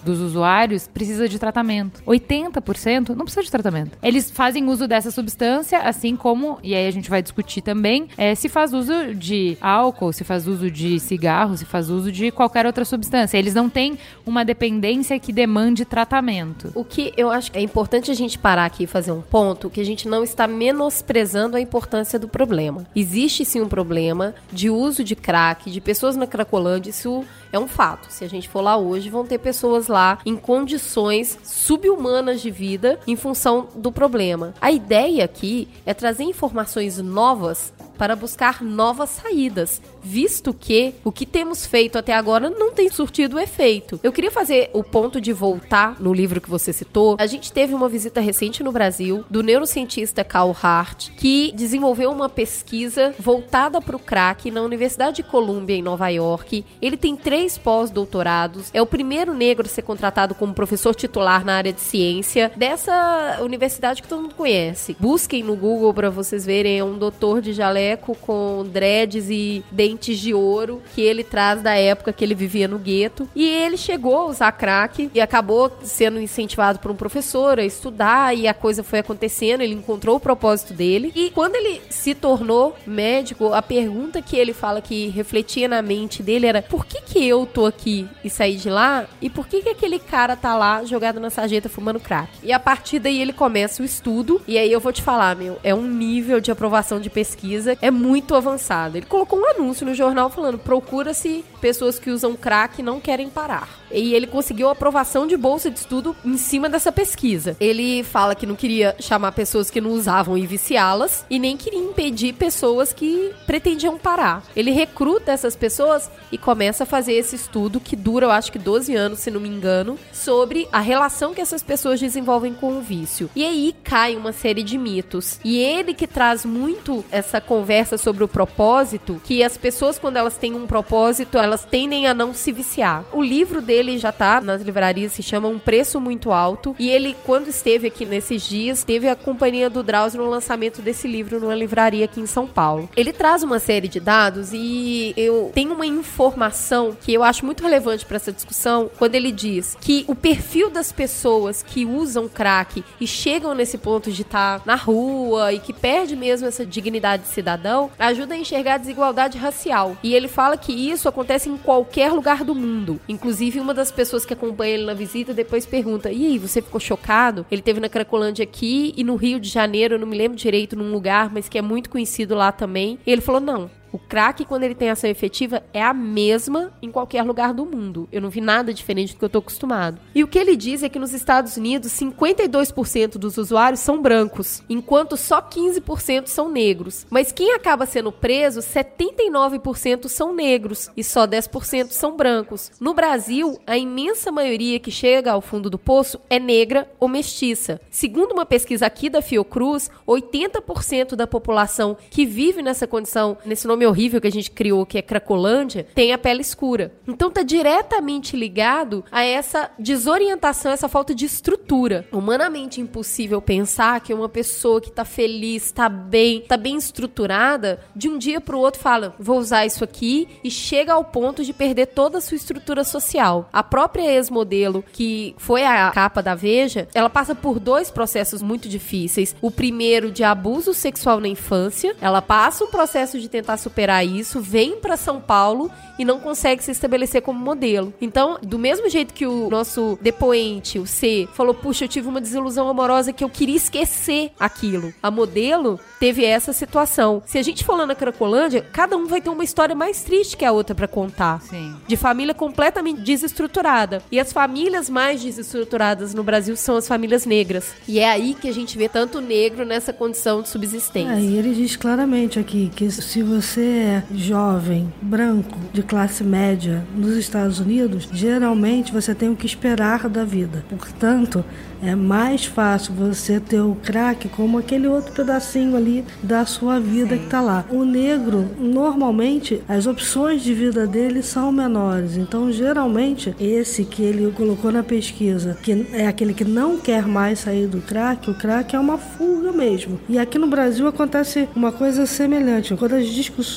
dos usuários precisa de tratamento. 80% não precisa de tratamento. Eles fazem uso dessa substância, assim como, e aí a gente vai discutir também, é, se faz uso de álcool, se faz uso de cigarro, se faz uso de qualquer outra substância. Eles não têm uma dependência que demande tratamento. O que eu acho que é importante a gente parar aqui e fazer um ponto, que a gente não está menosprezando a importância do problema. Existe sim um problema de uso de crack, de pessoas na Cracolândia, isso é um fato. Se a gente for lá hoje, vão ter pessoas lá em condições subhumanas de vida em função do problema. A ideia aqui é trazer informações novas para buscar novas saídas, visto que o que temos feito até agora não tem surtido efeito. Eu queria fazer o ponto de voltar no livro que você citou. A gente teve uma visita recente no Brasil do neurocientista Carl Hart, que desenvolveu uma pesquisa voltada para o crack na Universidade de Columbia, em Nova York. Ele tem três pós-doutorados, é o primeiro negro a ser contratado como professor titular na área de ciência dessa universidade que todo mundo conhece. Busquem no Google para vocês verem, é um doutor de com dreads e dentes de ouro que ele traz da época que ele vivia no gueto. E ele chegou a usar crack e acabou sendo incentivado por um professor a estudar e a coisa foi acontecendo, ele encontrou o propósito dele. E quando ele se tornou médico, a pergunta que ele fala que refletia na mente dele era: por que que eu tô aqui e saí de lá? E por que que aquele cara tá lá jogado na sarjeta fumando crack? E a partir daí ele começa o estudo e aí eu vou te falar, meu, é um nível de aprovação de pesquisa é muito avançado. Ele colocou um anúncio no jornal falando: procura-se pessoas que usam crack não querem parar. E ele conseguiu aprovação de bolsa de estudo em cima dessa pesquisa. Ele fala que não queria chamar pessoas que não usavam e viciá-las e nem queria impedir pessoas que pretendiam parar. Ele recruta essas pessoas e começa a fazer esse estudo que dura, eu acho que 12 anos, se não me engano, sobre a relação que essas pessoas desenvolvem com o vício. E aí cai uma série de mitos. E ele que traz muito essa conversa sobre o propósito, que as pessoas quando elas têm um propósito, elas tendem a não se viciar. O livro dele ele já tá nas livrarias, se chama Um Preço Muito Alto. E ele, quando esteve aqui nesses dias, teve a companhia do Drauzio no lançamento desse livro numa livraria aqui em São Paulo. Ele traz uma série de dados e eu tenho uma informação que eu acho muito relevante para essa discussão, quando ele diz que o perfil das pessoas que usam crack e chegam nesse ponto de estar tá na rua e que perde mesmo essa dignidade de cidadão, ajuda a enxergar a desigualdade racial. E ele fala que isso acontece em qualquer lugar do mundo, inclusive uma uma das pessoas que acompanha ele na visita depois pergunta: E aí, você ficou chocado? Ele teve na Cracolândia aqui e no Rio de Janeiro, eu não me lembro direito, num lugar, mas que é muito conhecido lá também. E ele falou: Não, o crack, quando ele tem ação efetiva, é a mesma em qualquer lugar do mundo. Eu não vi nada diferente do que eu tô acostumado. E o que ele diz é que nos Estados Unidos, 52% dos usuários são brancos, enquanto só 15% são negros. Mas quem acaba sendo preso, 79% são negros e só 10% são brancos. No Brasil, a imensa maioria que chega ao fundo do poço é negra ou mestiça. Segundo uma pesquisa aqui da Fiocruz, 80% da população que vive nessa condição, nesse nome nome horrível que a gente criou, que é Cracolândia, tem a pele escura. Então tá diretamente ligado a essa desorientação, essa falta de estrutura. Humanamente impossível pensar que uma pessoa que tá feliz, tá bem, tá bem estruturada, de um dia pro outro fala, vou usar isso aqui e chega ao ponto de perder toda a sua estrutura social. A própria ex-modelo, que foi a capa da Veja, ela passa por dois processos muito difíceis. O primeiro de abuso sexual na infância, ela passa um processo de tentar superar isso, vem para São Paulo e não consegue se estabelecer como modelo. Então, do mesmo jeito que o nosso depoente, o C, falou: Puxa, eu tive uma desilusão amorosa que eu queria esquecer aquilo. A modelo teve essa situação. Se a gente for lá na Cracolândia, cada um vai ter uma história mais triste que a outra para contar. Sim. De família completamente desestruturada. E as famílias mais desestruturadas no Brasil são as famílias negras. E é aí que a gente vê tanto negro nessa condição de subsistência. É, e ele diz claramente aqui que se você você é jovem, branco, de classe média nos Estados Unidos, geralmente você tem o que esperar da vida. Portanto, é mais fácil você ter o crack como aquele outro pedacinho ali da sua vida Sim. que está lá. O negro, normalmente, as opções de vida dele são menores. Então, geralmente, esse que ele colocou na pesquisa, que é aquele que não quer mais sair do crack, o crack é uma fuga mesmo. E aqui no Brasil acontece uma coisa semelhante. Quando as discussões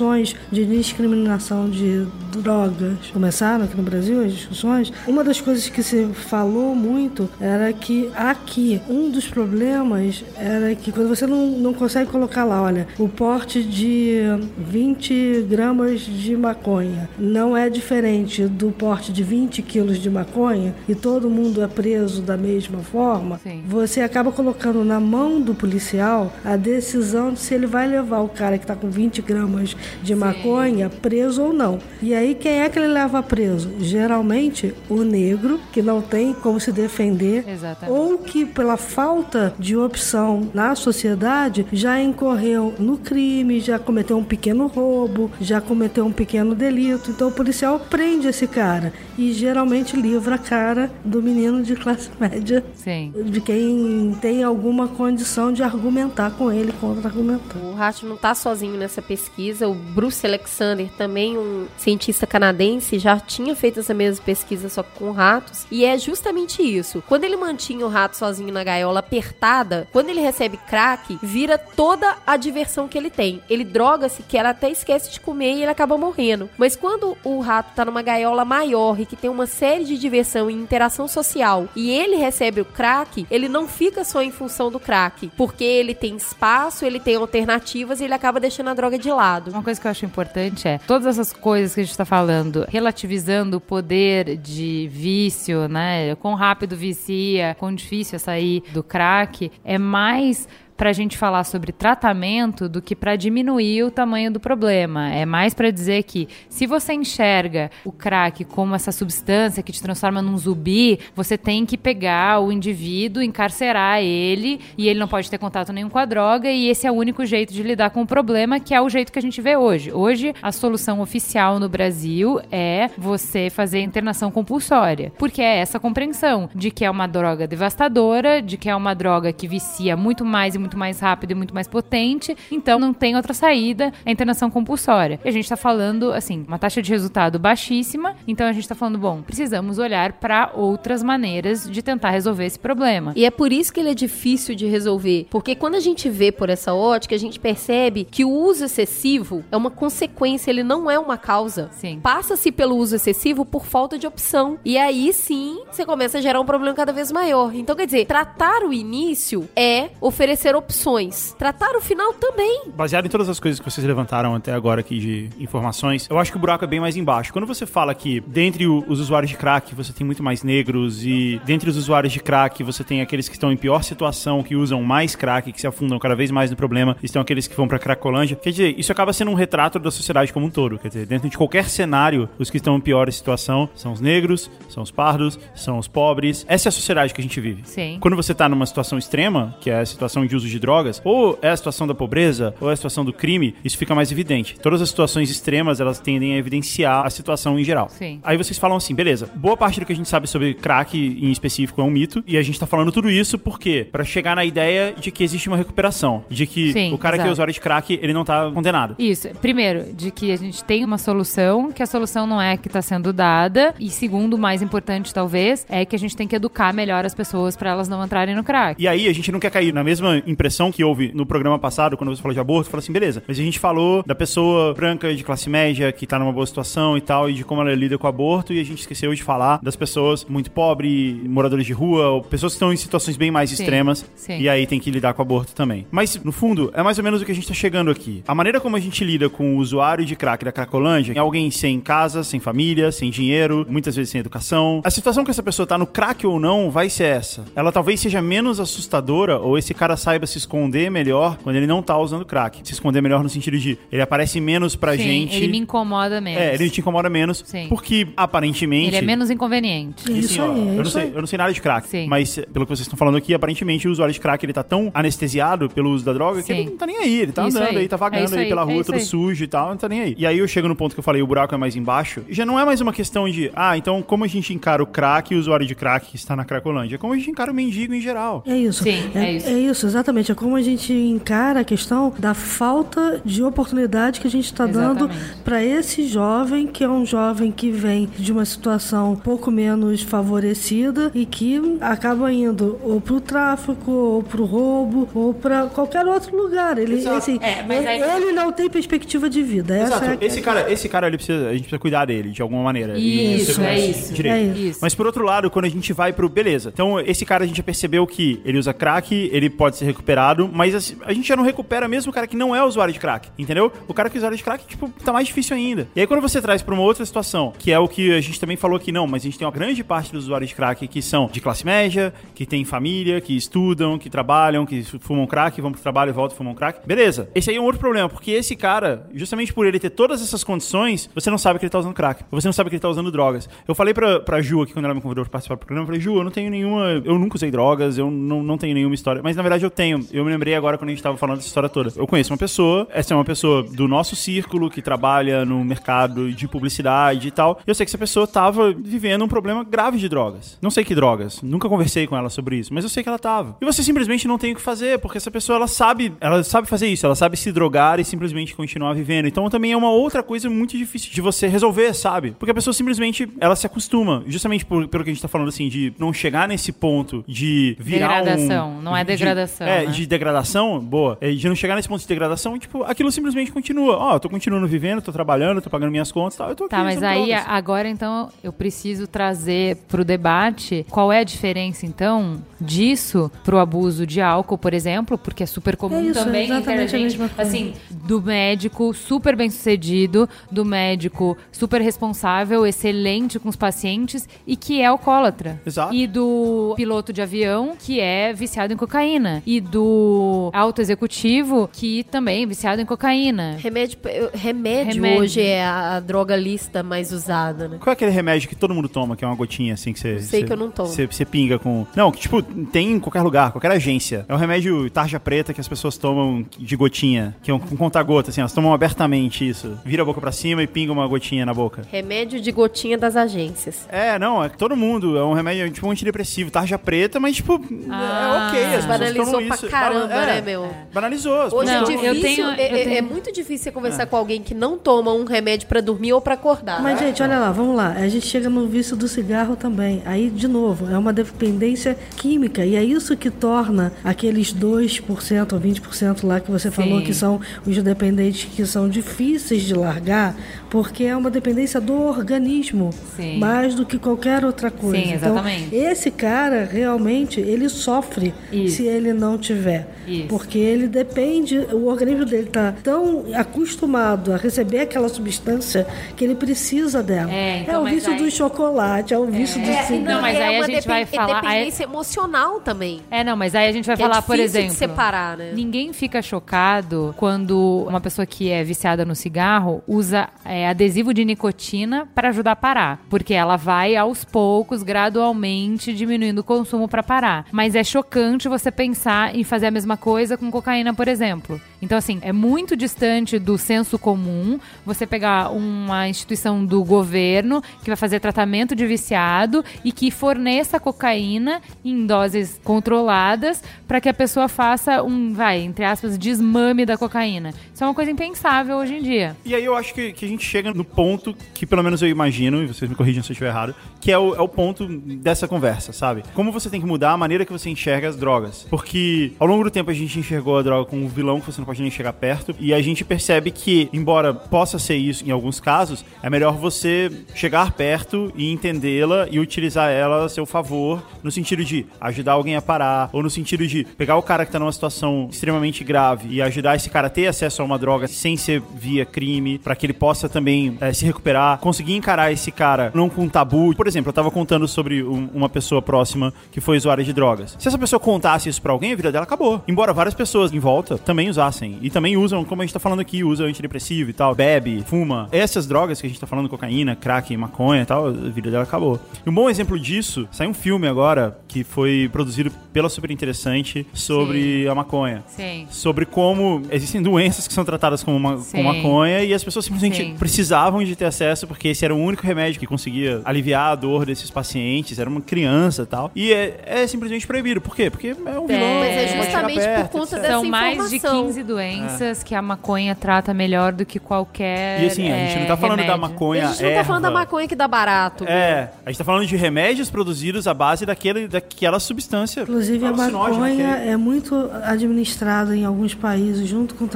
de discriminação de drogas começaram aqui no Brasil, as discussões, uma das coisas que se falou muito era que aqui um dos problemas era que quando você não, não consegue colocar lá, olha, o porte de 20 gramas de maconha não é diferente do porte de 20 quilos de maconha e todo mundo é preso da mesma forma, Sim. você acaba colocando na mão do policial a decisão de se ele vai levar o cara que está com 20 gramas de Sim. maconha preso ou não. E aí quem é que ele leva preso? Geralmente o negro que não tem como se defender Exatamente ou que pela falta de opção na sociedade já incorreu no crime, já cometeu um pequeno roubo, já cometeu um pequeno delito. Então o policial prende esse cara e geralmente livra a cara do menino de classe média, Sim. de quem tem alguma condição de argumentar com ele, contra-argumentar. O Rato não está sozinho nessa pesquisa. O Bruce Alexander, também um cientista canadense, já tinha feito essa mesma pesquisa só com ratos. E é justamente isso. Quando ele mantinha o rato sozinho na gaiola apertada, quando ele recebe crack, vira toda a diversão que ele tem. Ele droga-se que ela até esquece de comer e ele acaba morrendo. Mas quando o rato tá numa gaiola maior e que tem uma série de diversão e interação social e ele recebe o crack, ele não fica só em função do crack, porque ele tem espaço, ele tem alternativas e ele acaba deixando a droga de lado. Uma coisa que eu acho importante é todas essas coisas que a gente tá falando, relativizando o poder de vício, né? Quão rápido vicia, quão difícil é sair do crack, é mais para a gente falar sobre tratamento do que para diminuir o tamanho do problema. É mais para dizer que se você enxerga o crack como essa substância que te transforma num zumbi, você tem que pegar o indivíduo, encarcerar ele e ele não pode ter contato nenhum com a droga e esse é o único jeito de lidar com o problema, que é o jeito que a gente vê hoje. Hoje a solução oficial no Brasil é você fazer internação compulsória, porque é essa compreensão de que é uma droga devastadora, de que é uma droga que vicia muito mais e muito mais rápido e muito mais potente, então não tem outra saída, a internação compulsória. E a gente está falando, assim, uma taxa de resultado baixíssima, então a gente está falando, bom, precisamos olhar para outras maneiras de tentar resolver esse problema. E é por isso que ele é difícil de resolver, porque quando a gente vê por essa ótica, a gente percebe que o uso excessivo é uma consequência, ele não é uma causa. Sim. Passa-se pelo uso excessivo por falta de opção. E aí sim, você começa a gerar um problema cada vez maior. Então, quer dizer, tratar o início é oferecer ter opções. Tratar o final também. Baseado em todas as coisas que vocês levantaram até agora aqui de informações, eu acho que o buraco é bem mais embaixo. Quando você fala que dentre os usuários de crack você tem muito mais negros e dentre os usuários de crack você tem aqueles que estão em pior situação, que usam mais crack, que se afundam cada vez mais no problema, estão aqueles que vão pra cracolândia. Quer dizer, isso acaba sendo um retrato da sociedade como um todo. Quer dizer, dentro de qualquer cenário, os que estão em pior situação são os negros, são os pardos, são os pobres. Essa é a sociedade que a gente vive. Sim. Quando você tá numa situação extrema, que é a situação de uso de drogas, ou é a situação da pobreza, ou é a situação do crime, isso fica mais evidente. Todas as situações extremas, elas tendem a evidenciar a situação em geral. Sim. Aí vocês falam assim, beleza, boa parte do que a gente sabe sobre crack em específico é um mito, e a gente tá falando tudo isso porque para chegar na ideia de que existe uma recuperação, de que Sim, o cara exato. que é usuário de crack, ele não tá condenado. Isso. Primeiro, de que a gente tem uma solução, que a solução não é que está sendo dada. E segundo, mais importante talvez, é que a gente tem que educar melhor as pessoas para elas não entrarem no crack. E aí a gente não quer cair na mesma impressão que houve no programa passado, quando você falou de aborto, falou assim, beleza, mas a gente falou da pessoa branca de classe média que tá numa boa situação e tal, e de como ela lida com o aborto, e a gente esqueceu de falar das pessoas muito pobres, moradores de rua, ou pessoas que estão em situações bem mais Sim, extremas, sim. e aí tem que lidar com o aborto também. Mas, no fundo, é mais ou menos o que a gente tá chegando aqui. A maneira como a gente lida com o usuário de crack da Cracolândia é alguém sem casa, sem família, sem dinheiro, muitas vezes sem educação. A situação que essa pessoa tá no crack ou não vai ser essa. Ela talvez seja menos assustadora, ou esse cara saiba saiba se esconder melhor quando ele não tá usando crack. Se esconder melhor no sentido de ele aparece menos pra Sim, gente. ele me incomoda menos. É, ele te incomoda menos. Sim. Porque, aparentemente. Ele é menos inconveniente. Isso assim, ó, aí, é eu, não sei, eu não sei nada de crack, Sim. mas pelo que vocês estão falando aqui, aparentemente o usuário de crack ele tá tão anestesiado pelo uso da droga que Sim. ele não tá nem aí. Ele tá Isso andando aí. aí, tá É vagando isso aí aí, pela é rua, todo aí. sujo e tal, não tá nem aí. E aí eu chego no ponto que eu falei, o buraco é mais embaixo. Já não é mais uma questão de, ah, então como a gente encara o crack e o usuário de crack que está na Cracolândia? É como a gente encara o mendigo em geral. É isso. Sim, é isso. É isso, exatamente. É como a gente encara a questão da falta de oportunidade que a gente está dando Exatamente. para esse jovem, que é um jovem que vem de uma situação um pouco menos favorecida e que acaba indo ou para o tráfico, ou para o roubo, ou para qualquer outro lugar. Ele, assim, É, mas ele, aí- ele não tem perspectiva de vida. Essa Exato. é a- Esse cara, esse cara ele precisa, a gente precisa cuidar dele de alguma maneira. Isso, é isso. direito. É isso. Mas por outro lado, quando a gente vai pro. Beleza. Então, esse cara a gente já percebeu que ele usa crack, ele pode ser recuperado, mas assim, a gente já não recupera mesmo o cara que não é usuário de crack. Entendeu? O cara que é usuário de crack, tipo, tá mais difícil ainda. E aí, quando você traz pra uma outra situação, que é o que a gente também falou aqui, não, mas a gente tem uma grande parte dos usuários de crack que são de classe média, que tem família, que estudam, que trabalham, que fumam crack, vão pro trabalho e voltam fumam crack. Beleza. Esse aí é um outro problema, porque esse cara, justamente por ele ter todas essas condições, você não sabe que ele tá usando crack. Você não sabe que ele tá usando drogas. Eu falei pra, pra Ju aqui, quando ela me convidou pra participar do programa, eu falei, Ju, eu não tenho nenhuma. Eu nunca usei drogas, eu não, não tenho nenhuma história. Mas na verdade eu tenho. Eu me lembrei agora quando a gente tava falando dessa história toda. Eu conheço uma pessoa, essa é uma pessoa do nosso círculo que trabalha no mercado de publicidade e tal. Eu sei que essa pessoa tava vivendo um problema grave de drogas. Não sei que drogas. Nunca conversei com ela sobre isso, mas eu sei que ela tava. E você simplesmente não tem o que fazer, porque essa pessoa ela sabe, ela sabe fazer isso, ela sabe se drogar e simplesmente continuar vivendo. Então também é uma outra coisa muito difícil de você resolver, sabe? Porque a pessoa simplesmente ela se acostuma, justamente por, pelo que a gente tá falando assim, de não chegar nesse ponto de virar um- Degradação, não é de- degradação, é, né? de degradação, boa. É, de não chegar nesse ponto de degradação, tipo, aquilo simplesmente continua. Ó, eu tô continuando vivendo, tô trabalhando, tô pagando minhas contas e tal. Eu tô aqui Tá, mas aí drogas. agora então eu preciso trazer pro debate qual é a diferença então disso pro abuso de álcool, por exemplo, porque é super comum É isso, é também entre a a gente, mesma coisa. assim, do médico super bem sucedido, do médico super responsável, excelente com os pacientes e que é alcoólatra. Exato. E do piloto de avião que é viciado em cocaína. E do alto executivo que também é viciado em cocaína. Remédio, remédio, Remédio. hoje é a, a droga lista mais usada, né? Qual é aquele remédio que todo mundo toma, que é uma gotinha assim que você. Sei você- que eu não tomo. Você, pinga com. Não, que tipo, tem em qualquer lugar, qualquer agência. É um remédio tarja preta que as pessoas tomam de gotinha, que é um com conta-gota, assim, elas tomam abertamente isso. Vira a boca pra cima e pinga uma gotinha na boca. Remédio de gotinha das agências. É, não, é que todo mundo. É um remédio tipo um antidepressivo, tarja preta, mas tipo, Ah. é ok. As pessoas tomam pra isso. caramba, É, né, meu? Banalizou. as Hoje Não, é pessoas- eu difícil, tenho- é, eu é- tenho- é muito difícil você conversar com alguém que não toma um remédio pra dormir ou pra acordar. Mas, gente, olha lá, vamos lá. A gente chega no vício do cigarro também. Aí, de novo, é uma dependência química. E é isso que torna aqueles 2% ou 20% lá que você falou Sim. que são os dependentes que são difíceis de largar, porque é uma dependência do organismo, Sim. mais do que qualquer outra coisa. Sim, exatamente. Então, esse cara, realmente, ele sofre Isso. se ele não tiver. Isso. Porque ele depende, o organismo dele tá tão acostumado a receber aquela substância que ele precisa dela. É, então, o mas vício aí- do chocolate, é o vício do É, cigarro. Não, mas é aí a uma gente vai depen- falar- aí- dependência emocional também. É, não, mas aí a gente vai Que é falar, por exemplo. separar, né? Ninguém fica chocado quando uma pessoa que é viciada no cigarro usa é, adesivo de nicotina para ajudar a parar. Porque ela vai aos poucos, gradualmente, diminuindo o consumo para parar. Mas é chocante você pensar em fazer a mesma coisa com cocaína, por exemplo. Então, assim, é muito distante do senso comum você pegar uma instituição do governo que vai fazer tratamento de viciado e que forneça cocaína em doses controladas para que a pessoa faça um, vai, entre aspas, desmame da cocaína. Isso é uma coisa impensável hoje em dia. E aí eu acho que, que a gente chega no ponto que pelo menos eu imagino, e vocês me corrijam se eu estiver errado, que é o, é o ponto dessa conversa, sabe? Como você tem que mudar a maneira que você enxerga as drogas. Porque ao longo do tempo a gente enxergou a droga como um vilão que você não pode nem chegar perto, e a gente percebe que, embora possa ser isso em alguns casos, é melhor você chegar perto e entendê-la e utilizar ela a seu favor, no sentido de ajudar alguém a parar, ou no sentido de pegar o cara que tá numa situação extremamente grave e ajudar esse cara a ter acesso a uma droga sem ser via crime, para que ele possa também eh, se recuperar, conseguir encarar esse cara não com tabu. Por exemplo, eu tava contando sobre um- uma pessoa próxima que foi usuária de drogas. Se essa pessoa contasse isso pra alguém, a vida dela acabou. Embora várias pessoas em volta também usassem. E também usam, como a gente tá falando aqui, usa antidepressivo e tal, bebe, fuma. Essas drogas que a gente tá falando, cocaína, crack, maconha e tal, a vida dela acabou. E um bom exemplo disso, saiu um filme agora que foi produzido pela Super Interessante sobre a maconha. Sim. Sobre como existem doenças que são tratadas com, ma Sim. com maconha e as pessoas simplesmente Sim. precisavam de ter acesso porque esse era o único remédio que conseguia aliviar a dor desses pacientes, era uma criança e tal. E é, é simplesmente proibido. Por quê? Porque é um vilão. Mas é chegar justamente por conta etc. dessa São mais de informação. 15 doenças que a maconha trata melhor do que qualquer. E assim, a gente não tá é, falando da remédio. maconha A gente não tá falando da erva. maconha que dá barato. É, a gente tá falando de remédios produzidos à base daquele, daquela substância. Inclusive, a maconha é muito administrada em alguns países junto com o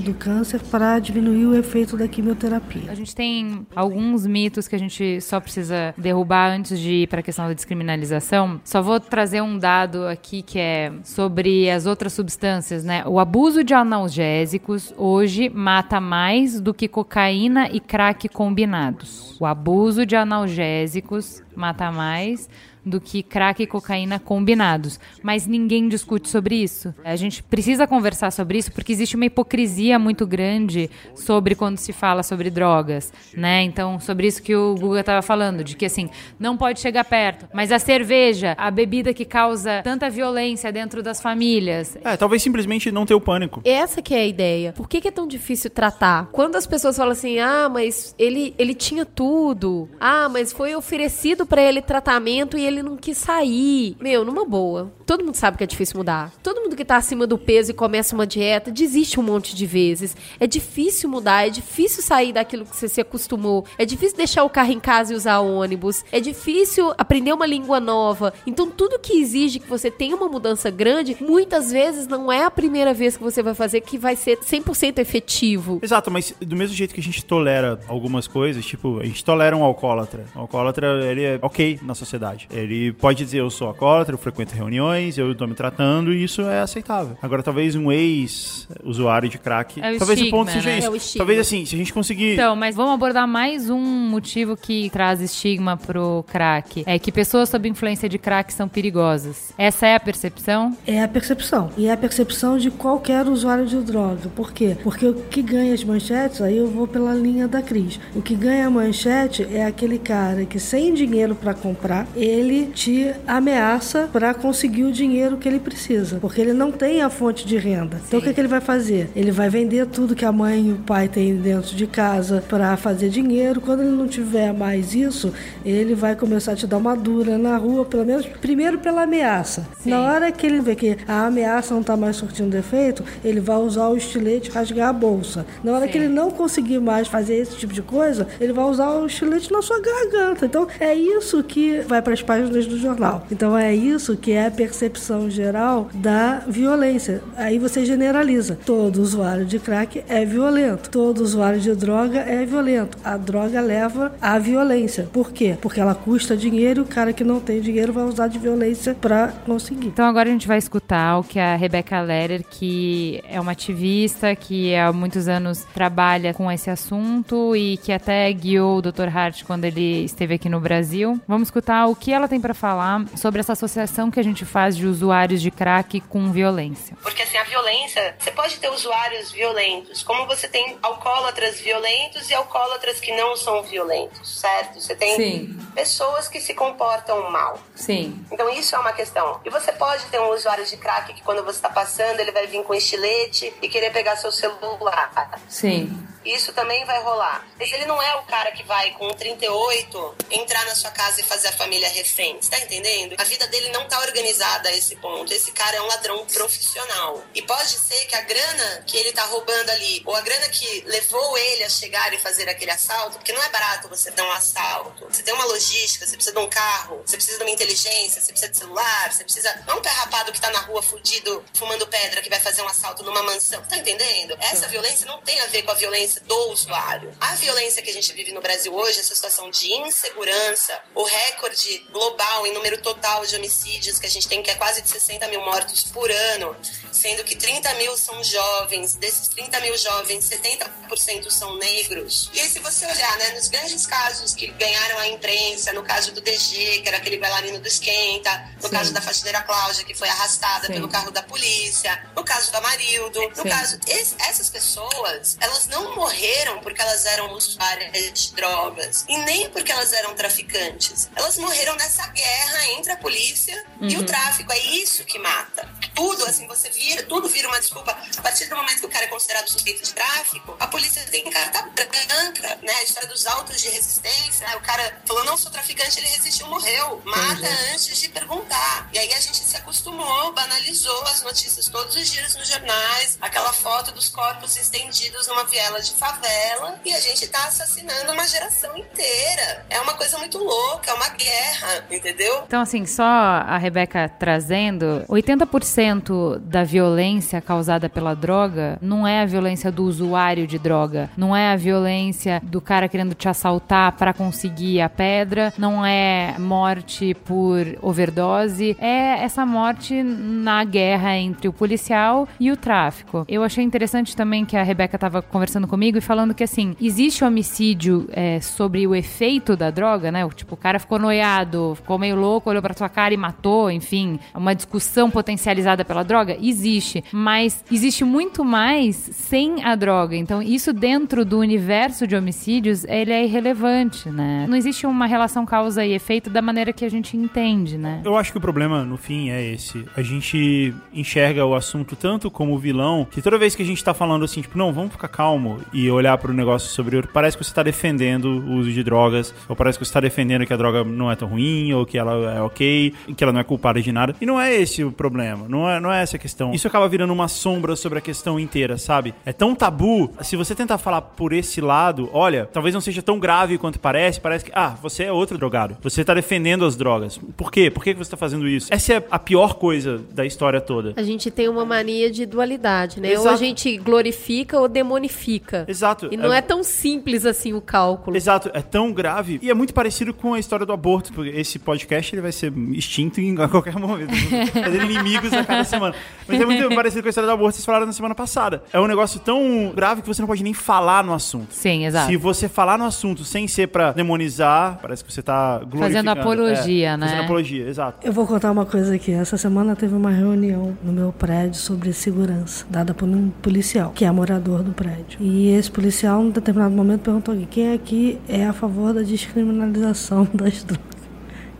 do câncer para diminuir o efeito da quimioterapia. A gente tem alguns mitos que a gente só precisa derrubar antes de ir para a questão da descriminalização. Só vou trazer um dado aqui que é sobre as outras substâncias, né? O abuso de analgésicos hoje mata mais do que cocaína e crack combinados. O abuso de analgésicos mata mais do que crack e cocaína combinados. Mas ninguém discute sobre isso. A gente precisa conversar sobre isso porque existe uma hipocrisia muito grande sobre quando se fala sobre drogas, né? Então, sobre isso que o Guga estava falando, de que assim, não pode chegar perto. Mas a cerveja, a bebida que causa tanta violência dentro das famílias, É, talvez simplesmente não ter o pânico. Essa que é a ideia. Por que, que é tão difícil tratar? Quando as pessoas falam assim, ah, mas ele, ele tinha tudo. Ah, mas foi oferecido pra ele tratamento e ele não quis sair. Meu, numa boa. Todo mundo sabe que é difícil mudar. Todo mundo que tá acima do peso e começa uma dieta desiste um monte de vezes. É difícil mudar, é difícil sair daquilo que você se acostumou. É difícil deixar o carro em casa e usar ônibus. É difícil aprender uma língua nova. Então, tudo que exige que você tenha uma mudança grande, muitas vezes não é a primeira vez que você vai fazer que vai ser 100% efetivo. Exato, mas do mesmo jeito que a gente tolera algumas coisas, tipo, a gente tolera um alcoólatra. O alcoólatra, ele é ok na sociedade. Ele pode dizer, eu sou alcoólatra, eu frequento reuniões, eu tô me tratando, e isso é aceitável. Agora, talvez um ex-usuário de crack, É o talvez o estigma, ponto seja né? isso. É o estigma. talvez assim, se a gente conseguir... Então, mas vamos abordar mais um motivo que traz estigma pro crack. É que pessoas sob influência de crack são perigosas. Essa é a percepção? É a percepção. E é a percepção de qualquer usuário de droga. Por quê? Porque o que ganha as manchetes, aí eu vou pela linha da Cris. O que ganha a manchete é aquele cara que sem dinheiro para comprar, ele te ameaça para conseguir o dinheiro que ele precisa. Porque ele não tem a fonte de renda. Então o que, que ele vai fazer? Ele vai vender tudo que a mãe e o pai têm dentro de casa para fazer dinheiro. Quando ele não tiver mais isso, ele vai começar a te dar uma dura na rua, pelo menos primeiro pela ameaça. Na hora que ele vê que a ameaça não está mais surtindo efeito, ele vai usar o estilete e rasgar a bolsa. Na hora que ele não conseguir mais fazer esse tipo de coisa, ele vai usar o estilete na sua garganta. Então é isso que vai para as páginas do jornal. Então é isso que é a percepção geral da violência. Aí você generaliza. Todo usuário de crack é violento. Todo usuário de droga é violento. A droga leva à violência. Por quê? Porque ela custa dinheiro e o cara que não tem dinheiro vai usar de violência para conseguir. Então agora a gente vai escutar o que a Rebecca Leder, que é uma ativista, que há muitos anos trabalha com esse assunto e que até guiou o Dr. Hart quando ele esteve aqui no Brasil. Vamos escutar o que ela tem para falar sobre essa associação que a gente faz de usuários de crack com violência. Porque assim, a violência, você pode ter usuários violentos, como você tem alcoólatras violentos e alcoólatras que não são violentos, certo? Você tem Sim. pessoas que se comportam mal. Sim. Então isso é uma questão. E você pode ter um usuário de crack que quando você está passando, ele vai vir com estilete e querer pegar seu celular. Sim. Isso também vai rolar. Mas ele não é o cara que vai com 38 entrar na sua casa e fazer a família refém. Você tá entendendo? A vida dele não tá organizada a esse ponto. Esse cara é um ladrão profissional. E pode ser que a grana que ele tá roubando ali, ou a grana que levou ele a chegar e fazer aquele assalto, porque não é barato você dar um assalto. Você tem uma logística, você precisa de um carro, você precisa de uma inteligência, você precisa de celular, você precisa. Não é um pé rapado que tá na rua fudido, fumando pedra, que vai fazer um assalto numa mansão. Tá entendendo? Essa violência não tem a ver com a violência violência do usuário. A violência que a gente vive no Brasil hoje, essa situação de insegurança, o recorde global em número total de homicídios que a gente tem, que é quase de 60 mil mortos por ano, sendo que 30 mil são jovens, desses 30 mil jovens, 70% são negros. E aí, se você olhar, né, nos grandes casos que ganharam a imprensa, no caso do DG, que era aquele bailarino do Esquenta, no Sim. caso da faxineira Cláudia, que foi arrastada Sim. pelo carro da polícia, no caso do Amarildo, no Sim. caso. Esse, essas pessoas, elas não morreram porque elas eram usuárias de drogas, e nem porque elas eram traficantes. Elas morreram nessa guerra entre a polícia uhum. e o uhum. tráfico. É isso que mata. Tudo, assim, você vira, tudo vira uma desculpa. A partir do momento que o cara é considerado suspeito de tráfico, a polícia tem carta branca, né? A história dos autos de resistência, né? O cara falou, não sou traficante, ele resistiu, morreu. Mata uhum. antes de perguntar. E aí a gente se acostumou, banalizou as notícias todos os dias nos jornais, aquela foto dos corpos estendidos numa viela de favela, e a gente tá assassinando uma geração inteira. É uma coisa muito louca, é uma guerra, entendeu? Então, assim, só a Rebeca trazendo, 80% da violência causada pela droga não é a violência do usuário de droga, não é a violência do cara querendo te assaltar para conseguir a pedra, não é morte por overdose, é essa morte na guerra entre o policial e o tráfico. Eu achei interessante também que a Rebeca estava conversando comigo e falando que assim, existe homicídio é, sobre o efeito da droga, né? Tipo, o cara ficou noiado, ficou meio louco, olhou pra tua cara e matou, enfim, uma discussão potencializada pela droga? Existe. Mas existe muito mais sem a droga. Então, isso dentro do universo de homicídios, ele é irrelevante, né? Não existe uma relação causa e efeito da maneira que a gente entende, né? Eu acho que o problema, no fim, é esse. A gente enxerga o assunto tanto como vilão, que toda vez que a gente tá falando assim, tipo, não, vamos ficar calmo e olhar para o negócio sobre parece que você tá defendendo o uso de drogas, ou parece que você tá defendendo que a droga não é tão ruim, ou que ela é ok, que ela não é culpada de nada. E não é esse o problema, não é, não é essa a questão. Isso acaba virando uma sombra sobre a questão inteira, sabe? É tão tabu. Se você tentar falar por esse lado, olha, talvez não seja tão grave quanto parece, parece que, ah, você é outro drogado. Você tá defendendo as drogas. Por quê? Por que você tá fazendo isso? Essa é a pior coisa da história toda. A gente tem uma mania de dualidade, né? Exato. Ou a gente glorifica ou demonifica. Exato. E não é... é tão simples assim o cálculo. Exato. É tão grave. E é muito parecido com a história do aborto, porque esse podcast ele vai ser extinto em qualquer momento. Fazer inimigos a cada semana. Mas é muito parecido com a história do aborto que vocês falaram na semana passada. É um negócio tão grave que você não pode nem falar no assunto. Sim, exato. Se você falar no assunto sem ser pra demonizar, parece que você tá glorificando. Fazendo apologia, é, né? Fazendo apologia, exato. Eu vou contar uma coisa aqui. Essa semana teve uma reunião no meu prédio sobre segurança, dada por um policial, que é morador do prédio. E esse policial, em determinado momento, perguntou aqui, quem aqui é a favor da descriminalização das drogas?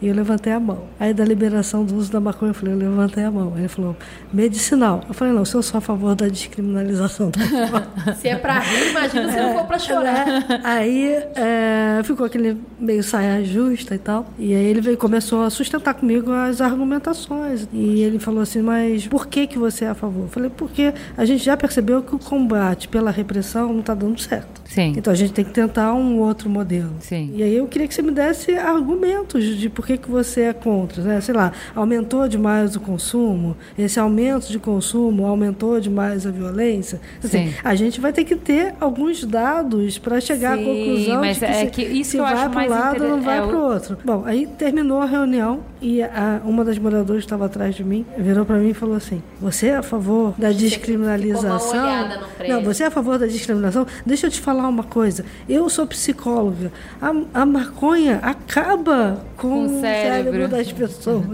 E eu levantei a mão. Aí da liberação do uso da maconha, eu falei, eu levantei a mão. Ele falou, medicinal. Eu falei, não, se eu sou a favor da descriminalização da Se é pra rir, imagina se não for pra chorar. É, aí é, ficou aquele meio saia justa e tal. E aí ele veio, começou a sustentar comigo as argumentações. E ele falou assim, mas por que, que você é a favor? Eu falei, porque a gente já percebeu que o combate pela repressão não está dando certo. Sim. Então a gente tem que tentar um outro modelo. Sim. E aí eu queria que você me desse argumentos de por que, que você é contra. Né? Sei lá, aumentou demais o consumo, esse aumento de consumo aumentou demais a violência. Assim, Sim. A gente vai ter que ter alguns dados para chegar Sim, à conclusão mas de que, é se, que isso se eu vai para um lado inter... não vai é para o outro. Bom, aí terminou a reunião e a, uma das moradoras que estava atrás de mim virou para mim e falou assim: Você é a favor da descriminalização? Não, você é a favor da discriminação? Deixa eu te falar uma coisa. Eu sou psicóloga. A, a maconha acaba com, com o cérebro. cérebro das pessoas.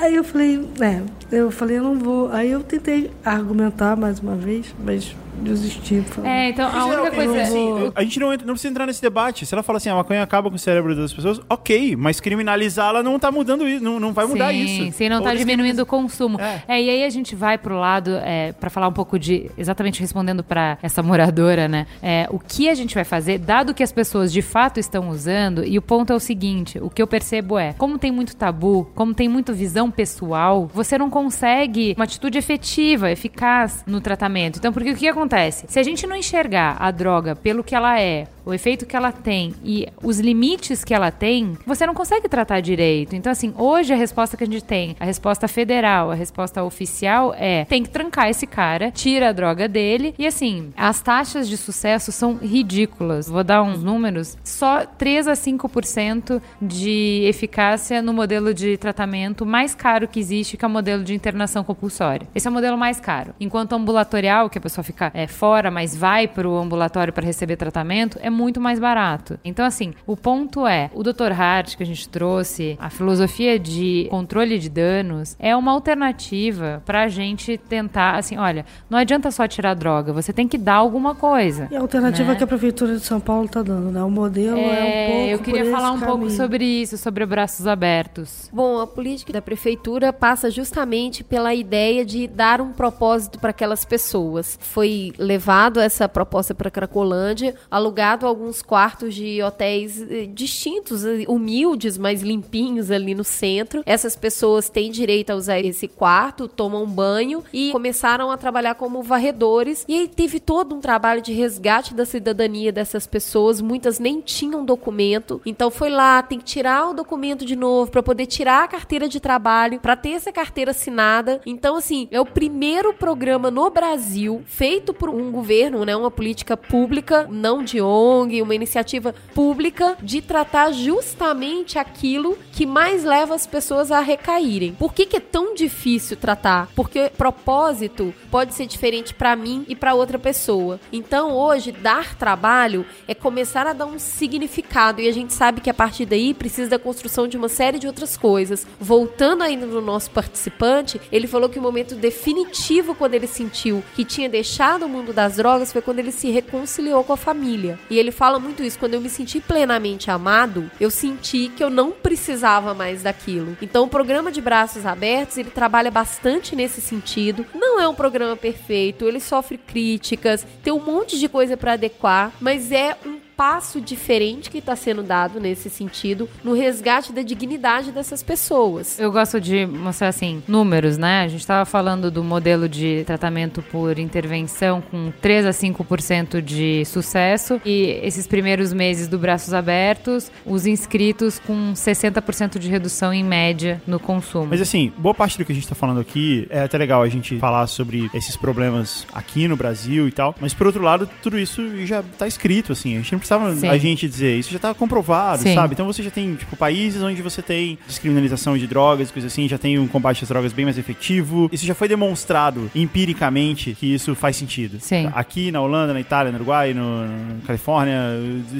Aí eu falei, é, eu falei, eu não vou. Aí eu tentei argumentar mais uma vez, mas desistir. É, então a única coisa. Assim, a gente não, entra, não precisa entrar nesse debate. Se ela fala assim, a maconha acaba com o cérebro das pessoas, ok, mas criminalizá-la não tá mudando isso, não, não vai mudar sim, isso. Sim, não tá diminuindo o consumo. É. é. e aí a gente vai pro lado, é, para falar um pouco de. Exatamente respondendo para essa moradora, né? É, o que a gente vai fazer, dado que as pessoas de fato estão usando, e o ponto é o seguinte: o que eu percebo é, como tem muito tabu, como tem muito visão pessoal, você não consegue uma atitude efetiva, eficaz no tratamento. Então, porque o que acontece? Acontece? Se a gente não enxergar a droga pelo que ela é, o efeito que ela tem e os limites que ela tem, você não consegue tratar direito. Então, assim, hoje a resposta que a gente tem, a resposta federal, a resposta oficial é: tem que trancar esse cara, tira a droga dele. E assim, as taxas de sucesso são ridículas. Vou dar uns números: só 3 a 5% de eficácia no modelo de tratamento mais caro que existe, que é o modelo de internação compulsória. Esse é o modelo mais caro. Enquanto ambulatorial, que a pessoa fica é, fora, mas vai para o ambulatório para receber tratamento, é muito mais barato. Então, assim, o ponto é: o Dr. Hart que a gente trouxe, a filosofia de controle de danos, é uma alternativa para a gente tentar, assim, olha, não adianta só tirar droga, você tem que dar alguma coisa. E a alternativa né? que a Prefeitura de São Paulo está dando, né? O modelo é, É, um pouco eu queria por falar um esse pouco caminho. sobre isso, sobre braços abertos. Bom, a política da prefeitura passa justamente pela ideia de dar um propósito para aquelas pessoas. Foi levado essa proposta para Cracolândia, alugado alguns quartos de hotéis eh, distintos, eh, humildes, mas limpinhos ali no centro. Essas pessoas têm direito a usar esse quarto, tomam banho e começaram a trabalhar como varredores. E aí teve todo um trabalho de resgate da cidadania dessas pessoas. Muitas nem tinham documento, então foi lá, tem que tirar o documento de novo para poder tirar a carteira de trabalho, para ter essa carteira assinada. Então, assim, é o primeiro programa no Brasil feito por um governo, né, uma política pública, não de ONG, uma iniciativa pública de tratar justamente aquilo que mais leva as pessoas a recaírem. Por que, que é tão difícil tratar? Porque propósito pode ser diferente para mim e para outra pessoa. Então, hoje, dar trabalho é começar a dar um significado e a gente sabe que a partir daí precisa da construção de uma série de outras coisas. Voltando ainda no nosso participante, ele falou que o momento definitivo quando ele sentiu que tinha deixado o mundo das drogas foi quando ele se reconciliou com a família. E ele fala muito isso, quando eu me senti plenamente amado, eu senti que eu não precisava mais daquilo. Então, o programa de braços abertos, ele trabalha bastante nesse sentido. Não é um programa perfeito, ele sofre críticas, tem um monte de coisa para adequar, mas é um passo diferente que está sendo dado nesse sentido no resgate da dignidade dessas pessoas. Eu gosto de mostrar assim, números, né? A gente estava falando do modelo de tratamento por intervenção com 3 a 5% de sucesso e esses primeiros meses do Braços Abertos, os inscritos com 60% de redução em média no consumo. Mas assim, boa parte do que a gente tá falando aqui é até legal a gente falar sobre esses problemas aqui no Brasil e tal. Mas por outro lado, tudo isso já tá escrito, assim. A gente não precisava Sim. a gente dizer, isso já tá comprovado, Sim. sabe? Então você já tem, tipo, países onde você tem descriminalização de drogas, coisa assim, já tem um combate às drogas bem mais efetivo. Isso já foi demonstrado empiricamente que isso faz sentido. Sim. Aqui na Holanda, na Itália, no Uruguai, no, na Califórnia,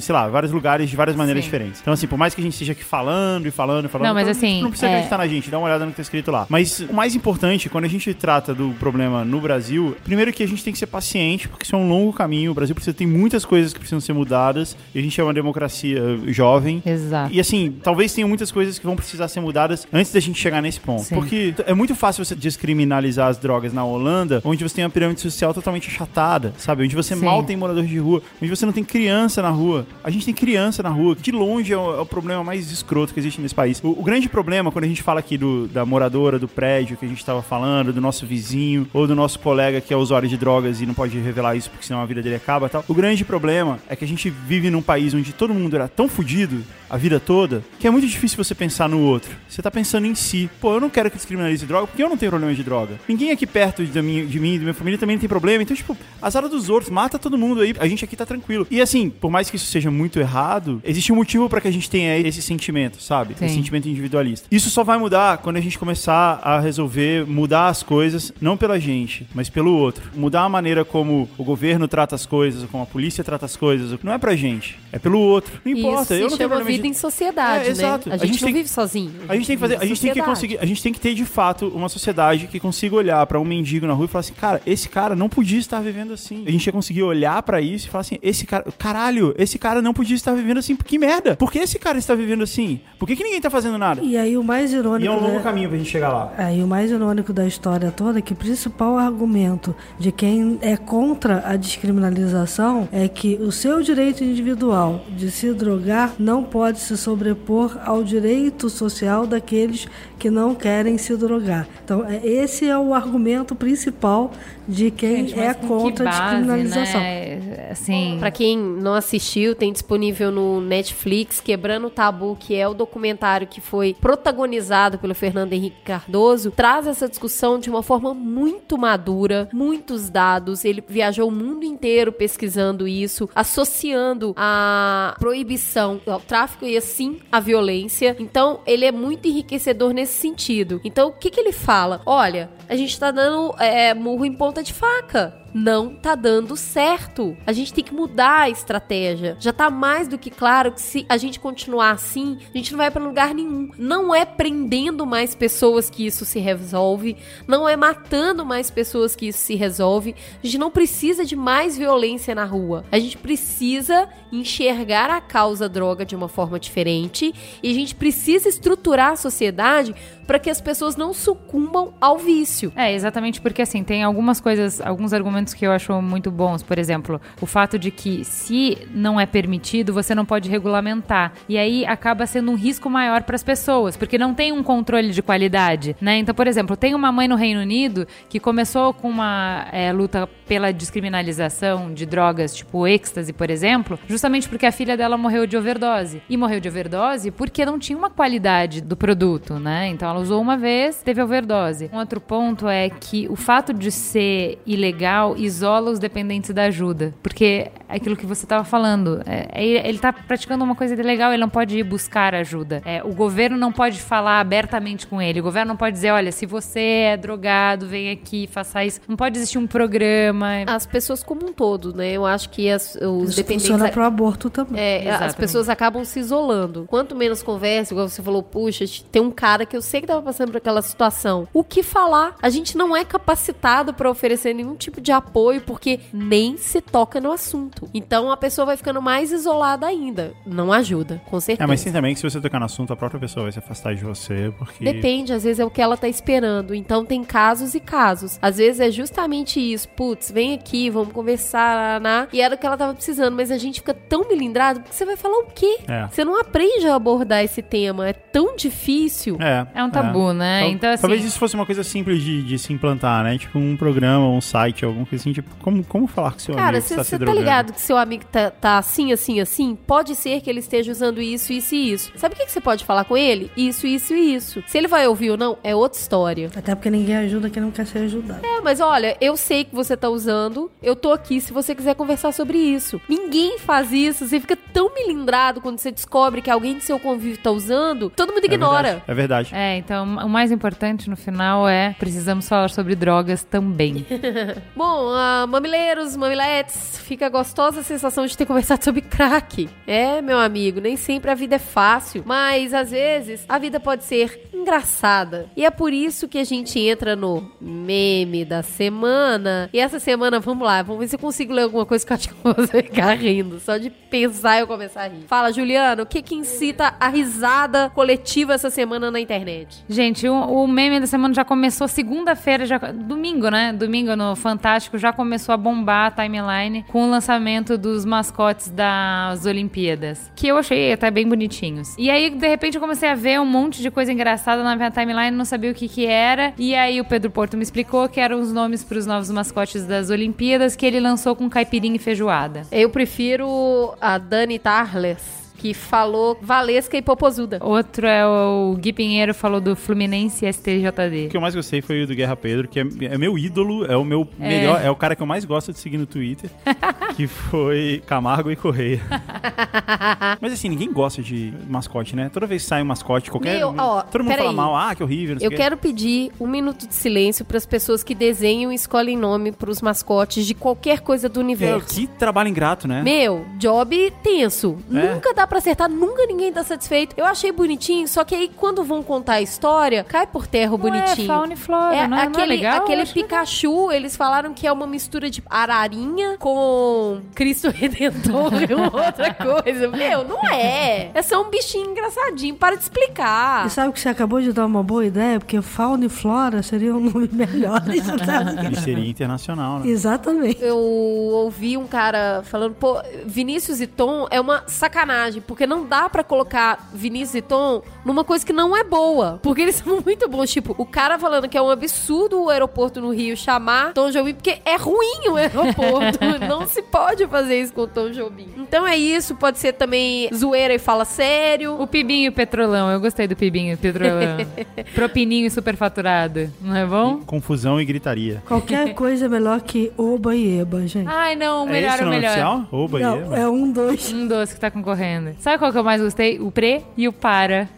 sei lá, vários lugares de várias maneiras diferentes. Então, assim, por mais que a gente esteja aqui falando e falando e falando, Não, mas então, assim, não precisa é- acreditar na gente, dá uma olhada no que tá escrito lá. Mas o mais importante, quando a gente trata do problema no Brasil, primeiro que a gente tem que ser paciente, porque isso é um longo caminho. O Brasil precisa tem muitas coisas que precisam ser mudadas. E a gente é uma democracia jovem. Exato. E assim, talvez tenha muitas coisas que vão precisar ser mudadas antes da gente chegar nesse ponto. Sim. Porque é muito fácil você descriminalizar as drogas na Holanda, onde você tem uma pirâmide social totalmente achatada, sabe? Onde você Sim. mal tem morador de rua, onde você não tem criança na rua. A gente tem criança na rua, que de longe é o, é o problema mais escroto que existe nesse país. O, o grande problema, quando a gente fala aqui do, da moradora do prédio que a gente estava falando, do nosso vizinho, ou do nosso colega que é usuário de drogas e não pode revelar isso porque senão a vida dele acaba e tal. O grande problema é que a gente vive num país onde todo mundo era tão fudido a vida toda que é muito difícil você pensar no outro. Você tá pensando em si. Pô, eu não quero que descriminalize droga porque eu não tenho problema de droga. Ninguém aqui perto de mim, de mim e da minha família também tem problema. Então, tipo, azar dos outros, mata todo mundo aí. A gente aqui tá tranquilo. E assim, por mais que isso seja muito errado, existe um motivo pra que a gente tenha esse sentimento, sabe? Sim. Esse sentimento individualista. Isso só vai mudar quando a gente começar a resolver mudar as coisas, não pela gente, mas pelo outro. Mudar a maneira como o governo trata as coisas, como a polícia trata as coisas. Não é pra gente, é pelo outro. Não importa, Isso eu não tenho problema vida de... em sociedade, É, né? exato. A A gente, gente não tem- vive sozinho. A gente tem que fazer, vive a gente tem que conseguir, a gente tem que ter de fato uma sociedade que consiga olhar pra um mendigo na rua e falar assim, cara, esse cara não podia estar vivendo assim. A gente ia conseguir olhar pra isso e falar assim, esse cara, caralho, esse cara não podia estar vivendo assim, que merda? Por que esse cara está vivendo assim? Por que, que ninguém tá fazendo nada? E aí o mais irônico. E é um longo né? caminho pra gente chegar lá. Aí o mais irônico da história toda é que o principal argumento de quem é contra a descriminalização é que o seu direito individual de se drogar não pode pode se sobrepor ao direito social daqueles que não querem se drogar. Então, é- esse é o argumento principal de quem Gente, é com que contra a base, descriminalização. Né? Assim, Pra quem não assistiu, tem disponível no Netflix Quebrando o Tabu, que é o documentário que foi protagonizado pelo Fernando Henrique Cardoso, traz essa discussão de uma forma muito madura, muitos dados. Ele viajou o mundo inteiro pesquisando isso, associando a proibição ao tráfico e assim a violência. Então, ele é muito enriquecedor nesse sentido. Então, o que, que ele fala? Olha, a gente tá dando é, murro em ponta de faca não tá dando certo. A gente tem que mudar a estratégia. Já tá mais do que claro que se a gente continuar assim, a gente não vai pra lugar nenhum. Não é prendendo mais pessoas que isso se resolve, não é matando mais pessoas que isso se resolve. A gente não precisa de mais violência na rua. A gente precisa enxergar a causa droga de uma forma diferente e a gente precisa estruturar a sociedade para que as pessoas não sucumbam ao vício. É, exatamente porque assim, tem algumas coisas, alguns argumentos que eu acho muito bons. Por exemplo, o fato de que se não é permitido, você não pode regulamentar. E aí acaba sendo um risco maior para as pessoas, porque não tem um controle de qualidade, né? Então, por exemplo, tem uma mãe no Reino Unido que começou com uma é, luta pela descriminalização de drogas, tipo êxtase, por exemplo, justamente porque a filha dela morreu de overdose. E morreu de overdose porque não tinha uma qualidade do produto, né? Então ela usou uma vez, teve overdose. Um outro ponto é que o fato de ser ilegal isola os dependentes da ajuda. Porque é aquilo que você estava falando, é, é- ele está praticando uma coisa ilegal, ele não pode ir buscar ajuda. É, o governo não pode falar abertamente com ele. O governo não pode dizer, olha, se você é drogado, vem aqui, faça isso. Não pode existir um programa. As pessoas como um todo, né? Eu acho que as- os Isso dependentes. funciona para o aborto também. É, as pessoas acabam se isolando. Quanto menos conversa, igual você falou, puxa, tem um cara que eu sei que tava passando por aquela situação. O que falar? A gente não é capacitado pra oferecer nenhum tipo de apoio porque nem se toca no assunto. Então a pessoa vai ficando mais isolada ainda. Não ajuda, com certeza. É, mas tem também que se você tocar no assunto, a própria pessoa vai se afastar de você, porque... Depende, às vezes é o que ela tá esperando. Então tem casos e casos. Às vezes é justamente isso. Putz, vem aqui, vamos conversar? E era o que ela tava precisando. Mas a gente fica tão melindrado porque você vai falar o quê? É. Você não aprende a abordar esse tema. É tão difícil. É, É um tabu, né? Tal- Então, assim- Talvez isso fosse uma coisa simples de, de se implantar, né? Tipo um programa, um site, alguma coisa assim. Tipo, como, como falar com seu Cara, amigo que você tá se tá ligado que seu amigo tá, tá assim, assim, assim? Pode ser que ele esteja usando isso, isso e isso. Sabe o que, que você pode falar com ele? Isso, isso e isso. Se ele vai ouvir ou não, é outra história. Até porque ninguém ajuda quem não quer ser ajudado. É, mas olha, eu sei que você tá usando, eu tô aqui se você quiser conversar sobre isso. Ninguém faz isso, você fica tão melindrado quando você descobre que alguém do seu convívio tá usando, todo mundo É ignora. verdade, É verdade. É, então o mais importante no final é precisamos falar sobre drogas também. Bom, ah, mamileiros, mamiletes, fica a gostosa sensação de ter conversado sobre crack. É, meu amigo, nem sempre a vida é fácil, mas às vezes a vida pode ser engraçada. E é por isso que a gente entra no meme da semana. E essa semana, vamos lá, vamos ver se eu consigo ler alguma coisa que eu acho que eu vou ficar rindo. Só de pensar eu começar a rir. Fala, Juliano, o que que incita a risada coletiva essa semana na internet? Gente, o, o meme da semana já começou segunda-feira, já, domingo, né? Domingo no Fantástico já começou a bombar a timeline com o lançamento dos mascotes das Olimpíadas, que eu achei até bem bonitinhos. E aí, de repente, eu comecei a ver um monte de coisa engraçada na minha timeline, não sabia o que que era. E aí o Pedro Porto me explicou que eram os nomes para os novos mascotes das Olimpíadas que ele lançou com caipirinha e feijoada. Eu prefiro a Dani Tarles, que falou Valesca e Popozuda. Outro é o Gui Pinheiro falou do Fluminense O STJD. que eu mais gostei foi o do Guerra Pedro, que é, é meu ídolo, é o meu melhor, é o cara que eu mais gosto de seguir no Twitter, que foi Camargo e Correia. Mas assim, ninguém gosta de mascote, né? Toda vez que sai um mascote, qualquer. Meu, ó, todo mundo peraí. fala mal, ah, que horrível. não sei Eu o quê. quero pedir um minuto de silêncio para as pessoas que desenham e escolhem nome para os mascotes de qualquer coisa do Meu, universo. que trabalho ingrato, né? Meu, job tenso. É. Nunca dá pra acertar, nunca ninguém tá satisfeito. Eu achei bonitinho, só que aí quando vão contar a história, cai por terra o Não é bonitinho. fauna e flora, É, não, é- não é aquele, legal? aquele acho legal. Pikachu, eles falaram que é uma mistura de ararinha com Cristo Redentor e outra coisa. Meu, não é. É só um bichinho engraçadinho. Para de explicar. E sabe que você acabou de dar uma boa ideia? Porque fauna e flora seria um nome melhor. Ele seria internacional, né? Exatamente. Eu ouvi um cara falando, pô, Vinícius e Tom é uma sacanagem, verdade, porque não dá pra colocar Vinícius e Tom numa coisa que não é boa. Porque eles são muito bons. Tipo, o cara falando que é um absurdo o aeroporto no Rio chamar Tom Jobim, porque é ruim o aeroporto. não se pode fazer isso com o Tom Jobim. Então é isso, pode ser também zoeira e fala sério. O Pibinho Petrolão, eu gostei do Pibinho Petrolão. Propininho superfaturado, não é bom? Confusão e gritaria. Qualquer coisa é melhor que oba e eba, gente. Ai, não, o é melhor, esse o o melhor. oficial? Oba, Não, Ieba. é um, dois. Um doce que tá concorrendo. Sabe qual que eu mais gostei? O pre e o para.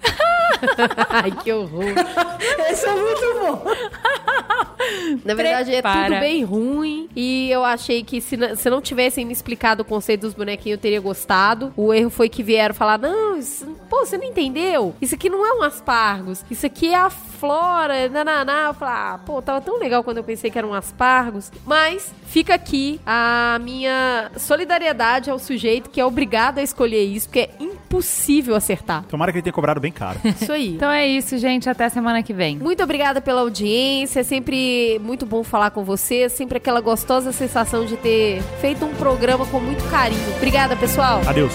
Ai, que horror. Esse é muito bom. Na verdade, é Prepara. tudo bem ruim. E eu achei que se, n- se não tivessem me explicado o conceito dos bonequinhos, eu teria gostado. O erro foi que vieram falar: não, isso, pô, você não entendeu? Isso aqui não é um aspargos. Isso aqui é a flora. Nananá. Eu falei: ah, pô, tava tão legal quando eu pensei que era um aspargos. Mas fica aqui a minha solidariedade ao sujeito que é obrigado a escolher isso, porque é impossível acertar. Tomara que ele tenha cobrado bem caro. Isso aí. Então é isso, gente. Até semana que vem. Muito obrigada pela audiência, é sempre muito bom falar com você, sempre aquela gostosa sensação de ter feito um programa com muito carinho. Obrigada, pessoal. Adeus.